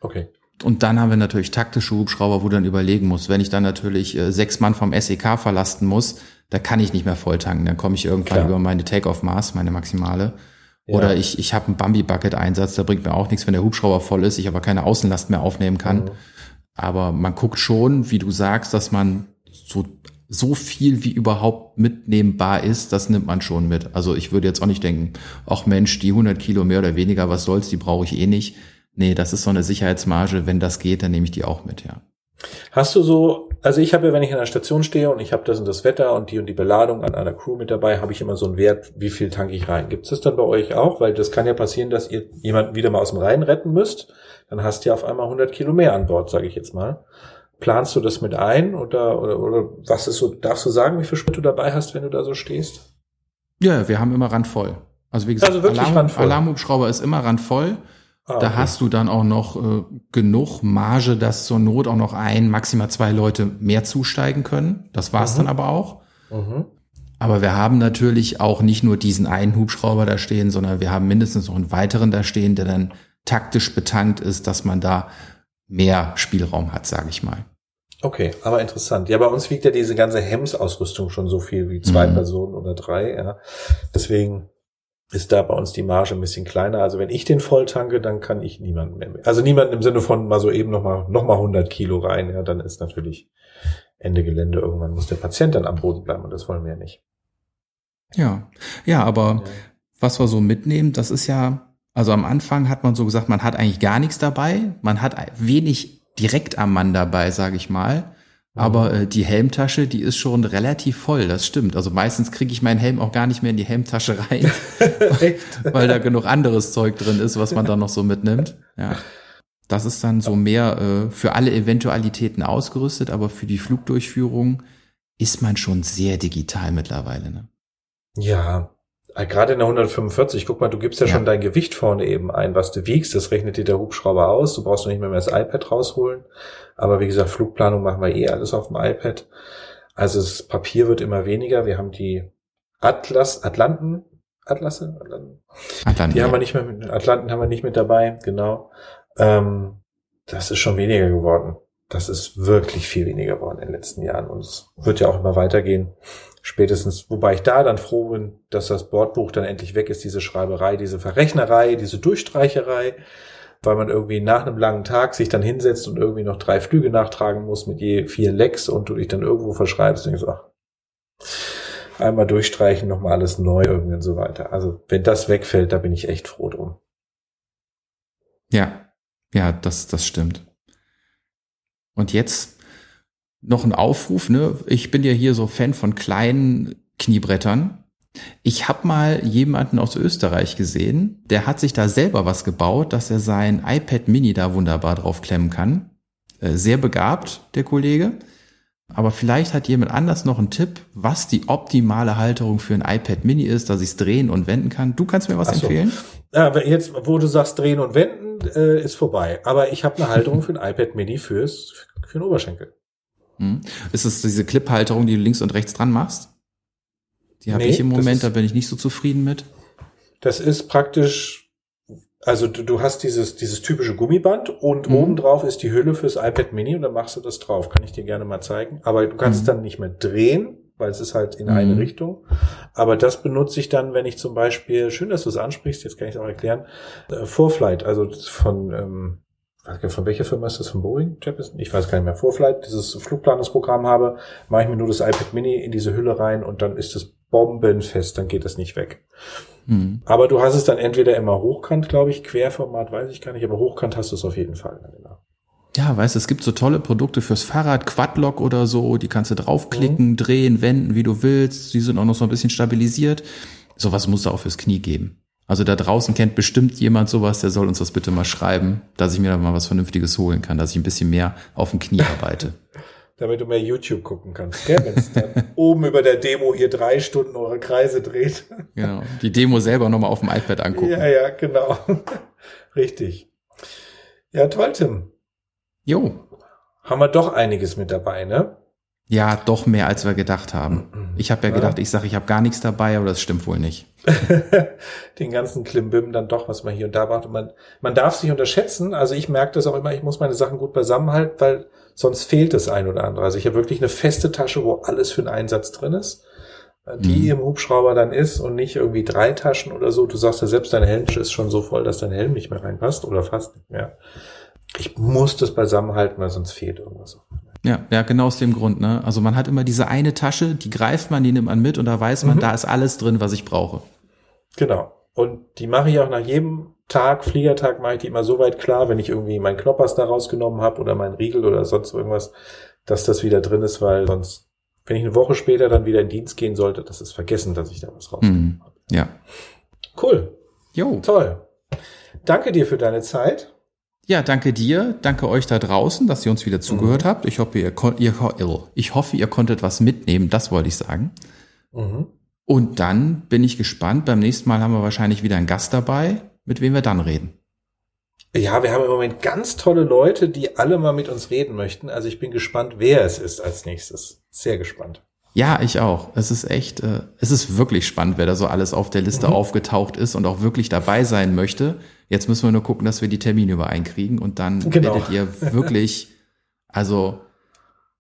Okay. Und dann haben wir natürlich taktische Hubschrauber, wo du dann überlegen musst, wenn ich dann natürlich äh, sechs Mann vom SEK verlasten muss, da kann ich nicht mehr voll tanken. Dann komme ich irgendwann Klar. über meine Take-off-Maß, meine maximale. Ja. Oder ich, ich habe einen Bambi-Bucket-Einsatz, da bringt mir auch nichts, wenn der Hubschrauber voll ist, ich aber keine Außenlast mehr aufnehmen kann. Mhm. Aber man guckt schon, wie du sagst, dass man so so viel wie überhaupt mitnehmbar ist, das nimmt man schon mit. Also ich würde jetzt auch nicht denken, ach Mensch, die 100 Kilo mehr oder weniger, was soll's, die brauche ich eh nicht. Nee, das ist so eine Sicherheitsmarge. Wenn das geht, dann nehme ich die auch mit, ja. Hast du so, also ich habe ja, wenn ich an der Station stehe und ich habe das und das Wetter und die und die Beladung an einer Crew mit dabei, habe ich immer so einen Wert, wie viel tanke ich rein. Gibt es das dann bei euch auch? Weil das kann ja passieren, dass ihr jemanden wieder mal aus dem Rhein retten müsst. Dann hast du ja auf einmal 100 Kilo mehr an Bord, sage ich jetzt mal. Planst du das mit ein oder, oder, oder was ist so, darfst du sagen, wie viel Sprit du dabei hast, wenn du da so stehst? Ja, wir haben immer randvoll. Also wie gesagt, Also wirklich Alarm. Alarmhubschrauber ist immer randvoll. Ah, Da okay. hast du dann auch noch äh, genug Marge, dass zur Not auch noch ein, maximal zwei Leute mehr zusteigen können. Das war's Mhm. dann aber auch. Mhm. Aber wir haben natürlich auch nicht nur diesen einen Hubschrauber da stehen, sondern wir haben mindestens noch einen weiteren da stehen, der dann taktisch betankt ist, dass man da mehr Spielraum hat, sage ich mal. Okay, aber interessant. Ja, bei uns wiegt ja diese ganze Hems-Ausrüstung schon so viel wie zwei Mhm. Personen oder drei. Ja. Deswegen ist da bei uns die Marge ein bisschen kleiner. Also wenn ich den voll tanke, dann kann ich niemanden mehr. Also niemanden im Sinne von mal so eben noch mal, noch mal 100 Kilo rein. Ja, dann ist natürlich Ende Gelände. Irgendwann muss der Patient dann am Boden bleiben und das wollen wir ja nicht. Ja, ja, aber Ja. was wir so mitnehmen, das ist ja, also am Anfang hat man so gesagt, man hat eigentlich gar nichts dabei, man hat wenig direkt am Mann dabei, sage ich mal. Aber äh, die Helmtasche, die ist schon relativ voll, das stimmt. Also meistens kriege ich meinen Helm auch gar nicht mehr in die Helmtasche rein, weil da genug anderes Zeug drin ist, was man dann noch so mitnimmt. Ja. Das ist dann so mehr äh, für alle Eventualitäten ausgerüstet, aber für die Flugdurchführung ist man schon sehr digital mittlerweile. Ne? Ja, gerade in der 145, guck mal, du gibst ja, Ja. schon dein Gewicht vorne eben ein, was du wiegst, das rechnet dir der Hubschrauber aus, du brauchst noch nicht mehr, mehr das iPad rausholen. Aber wie gesagt, Flugplanung machen wir eh alles auf dem iPad. Also das Papier wird immer weniger. Wir haben die Atlas, Atlanten, Atlasse, Atlanten, Atlantik. die haben wir nicht mehr mit, Atlanten haben wir nicht mit dabei, genau. Ähm, das ist schon weniger geworden. Das ist wirklich viel weniger geworden in den letzten Jahren und es wird ja auch immer weitergehen. Spätestens, wobei ich da dann froh bin, dass das Bordbuch dann endlich weg ist, diese Schreiberei, diese Verrechnerei, diese Durchstreicherei, weil man irgendwie nach einem langen Tag sich dann hinsetzt und irgendwie noch drei Flüge nachtragen muss mit je vier Lecks und du dich dann irgendwo verschreibst und denkst, ach, einmal durchstreichen, nochmal alles neu irgendwie und so weiter. Also wenn das wegfällt, da bin ich echt froh drum. Ja, ja, das, das stimmt. Und jetzt noch ein Aufruf, ne? Ich bin ja hier so Fan von kleinen Kniebrettern. Ich habe mal jemanden aus Österreich gesehen, der hat sich da selber was gebaut, dass er sein iPad Mini da wunderbar drauf klemmen kann. Äh, Sehr begabt, der Kollege. Aber vielleicht hat jemand anders noch einen Tipp, was die optimale Halterung für ein iPad Mini ist, dass ich es drehen und wenden kann. Du kannst mir was so. empfehlen? Ja, aber jetzt, wo du sagst, drehen und wenden, äh, ist vorbei. Aber ich habe eine Halterung für ein iPad Mini fürs, für den Oberschenkel. Hm. Ist es diese Clip-Halterung, die du links und rechts dran machst? Die habe Nee, ich im Moment, ist- da bin ich nicht so zufrieden mit. Das ist praktisch, also du, du hast dieses, dieses typische Gummiband und Mhm. oben drauf ist die Hülle fürs iPad Mini und dann machst du das drauf. Kann ich dir gerne mal zeigen. Aber du kannst Mhm. es dann nicht mehr drehen, weil es ist halt in Mhm. eine Richtung. Aber das benutze ich dann, wenn ich zum Beispiel, schön, dass du es ansprichst, jetzt kann ich es auch erklären, äh, Vorflight, also von, ähm, weiß gar nicht, von welcher Firma ist das? Von Boeing? Ich weiß gar nicht mehr. Vorflight, dieses Flugplanungsprogramm habe, mache ich mir nur das iPad Mini in diese Hülle rein und dann ist es bombenfest, dann geht das nicht weg. Hm. Aber du hast es dann entweder immer hochkant, glaube ich, Querformat weiß ich gar nicht, aber hochkant hast du es auf jeden Fall. Ja, weißt du, es gibt so tolle Produkte fürs Fahrrad, Quadlock oder so, die kannst du draufklicken, drehen, wenden, wie du willst. Die sind auch noch so ein bisschen stabilisiert. Sowas muss es auch fürs Knie geben. Also da draußen kennt bestimmt jemand sowas, der soll uns das bitte mal schreiben, dass ich mir da mal was Vernünftiges holen kann, dass ich ein bisschen mehr auf dem Knie arbeite. Damit du mehr YouTube gucken kannst, gell? Wenn es dann oben über der Demo ihr drei Stunden eure Kreise dreht. Genau. Die Demo selber nochmal auf dem iPad angucken. Ja, ja, genau. Richtig. Ja, toll, Tim. Jo. Haben wir doch einiges mit dabei, ne? Ja, doch mehr, als wir gedacht haben. Ich habe ja Ja. gedacht, ich sage, ich habe gar nichts dabei, aber das stimmt wohl nicht. Den ganzen Klimbim dann doch, was man hier und da macht. Und man, man darf sich unterschätzen. Also ich merke das auch immer, ich muss meine Sachen gut beisammenhalten, weil sonst fehlt das ein oder andere. Also ich habe wirklich eine feste Tasche, wo alles für einen Einsatz drin ist, die Mhm. im Hubschrauber dann ist und nicht irgendwie drei Taschen oder so. Du sagst ja selbst, dein Helm ist schon so voll, dass dein Helm nicht mehr reinpasst oder fast nicht mehr. Ich muss das beisammenhalten, weil sonst fehlt irgendwas. Ja, ja, genau aus dem Grund, ne? Also man hat immer diese eine Tasche, die greift man, die nimmt man mit und da weiß man, mhm. da ist alles drin, was ich brauche. Genau. Und die mache ich auch nach jedem Tag, Fliegertag, mache ich die immer so weit klar, wenn ich irgendwie meinen Knoppers da rausgenommen habe oder meinen Riegel oder sonst irgendwas, dass das wieder drin ist, weil sonst, wenn ich eine Woche später dann wieder in Dienst gehen sollte, das ist vergessen, dass ich da was rausgenommen mhm. habe. Ja. Cool. Jo. Toll. Danke dir für deine Zeit. Ja, danke dir, danke euch da draußen, dass ihr uns wieder zugehört mhm. habt. Ich hoffe, ihr, ihr, ich hoffe, ihr konntet was mitnehmen, das wollte ich sagen. Mhm. Und dann bin ich gespannt. Beim nächsten Mal haben wir wahrscheinlich wieder einen Gast dabei, mit wem wir dann reden. Ja, wir haben im Moment ganz tolle Leute, die alle mal mit uns reden möchten. Also ich bin gespannt, wer es ist als nächstes. Sehr gespannt. Ja, ich auch. Es ist echt, äh, es ist wirklich spannend, wer da so alles auf der Liste mhm. aufgetaucht ist und auch wirklich dabei sein möchte. Jetzt müssen wir nur gucken, dass wir die Termine übereinkriegen und dann genau. werdet ihr wirklich, also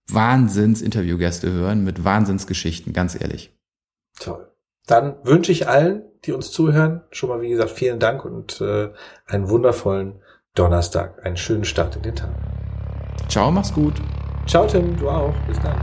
Wahnsinns-Interviewgäste hören mit Wahnsinnsgeschichten, ganz ehrlich. Toll. Dann wünsche ich allen, die uns zuhören, schon mal wie gesagt vielen Dank und äh, einen wundervollen Donnerstag, einen schönen Start in den Tag. Ciao, mach's gut. Ciao Tim, du auch. Bis dann.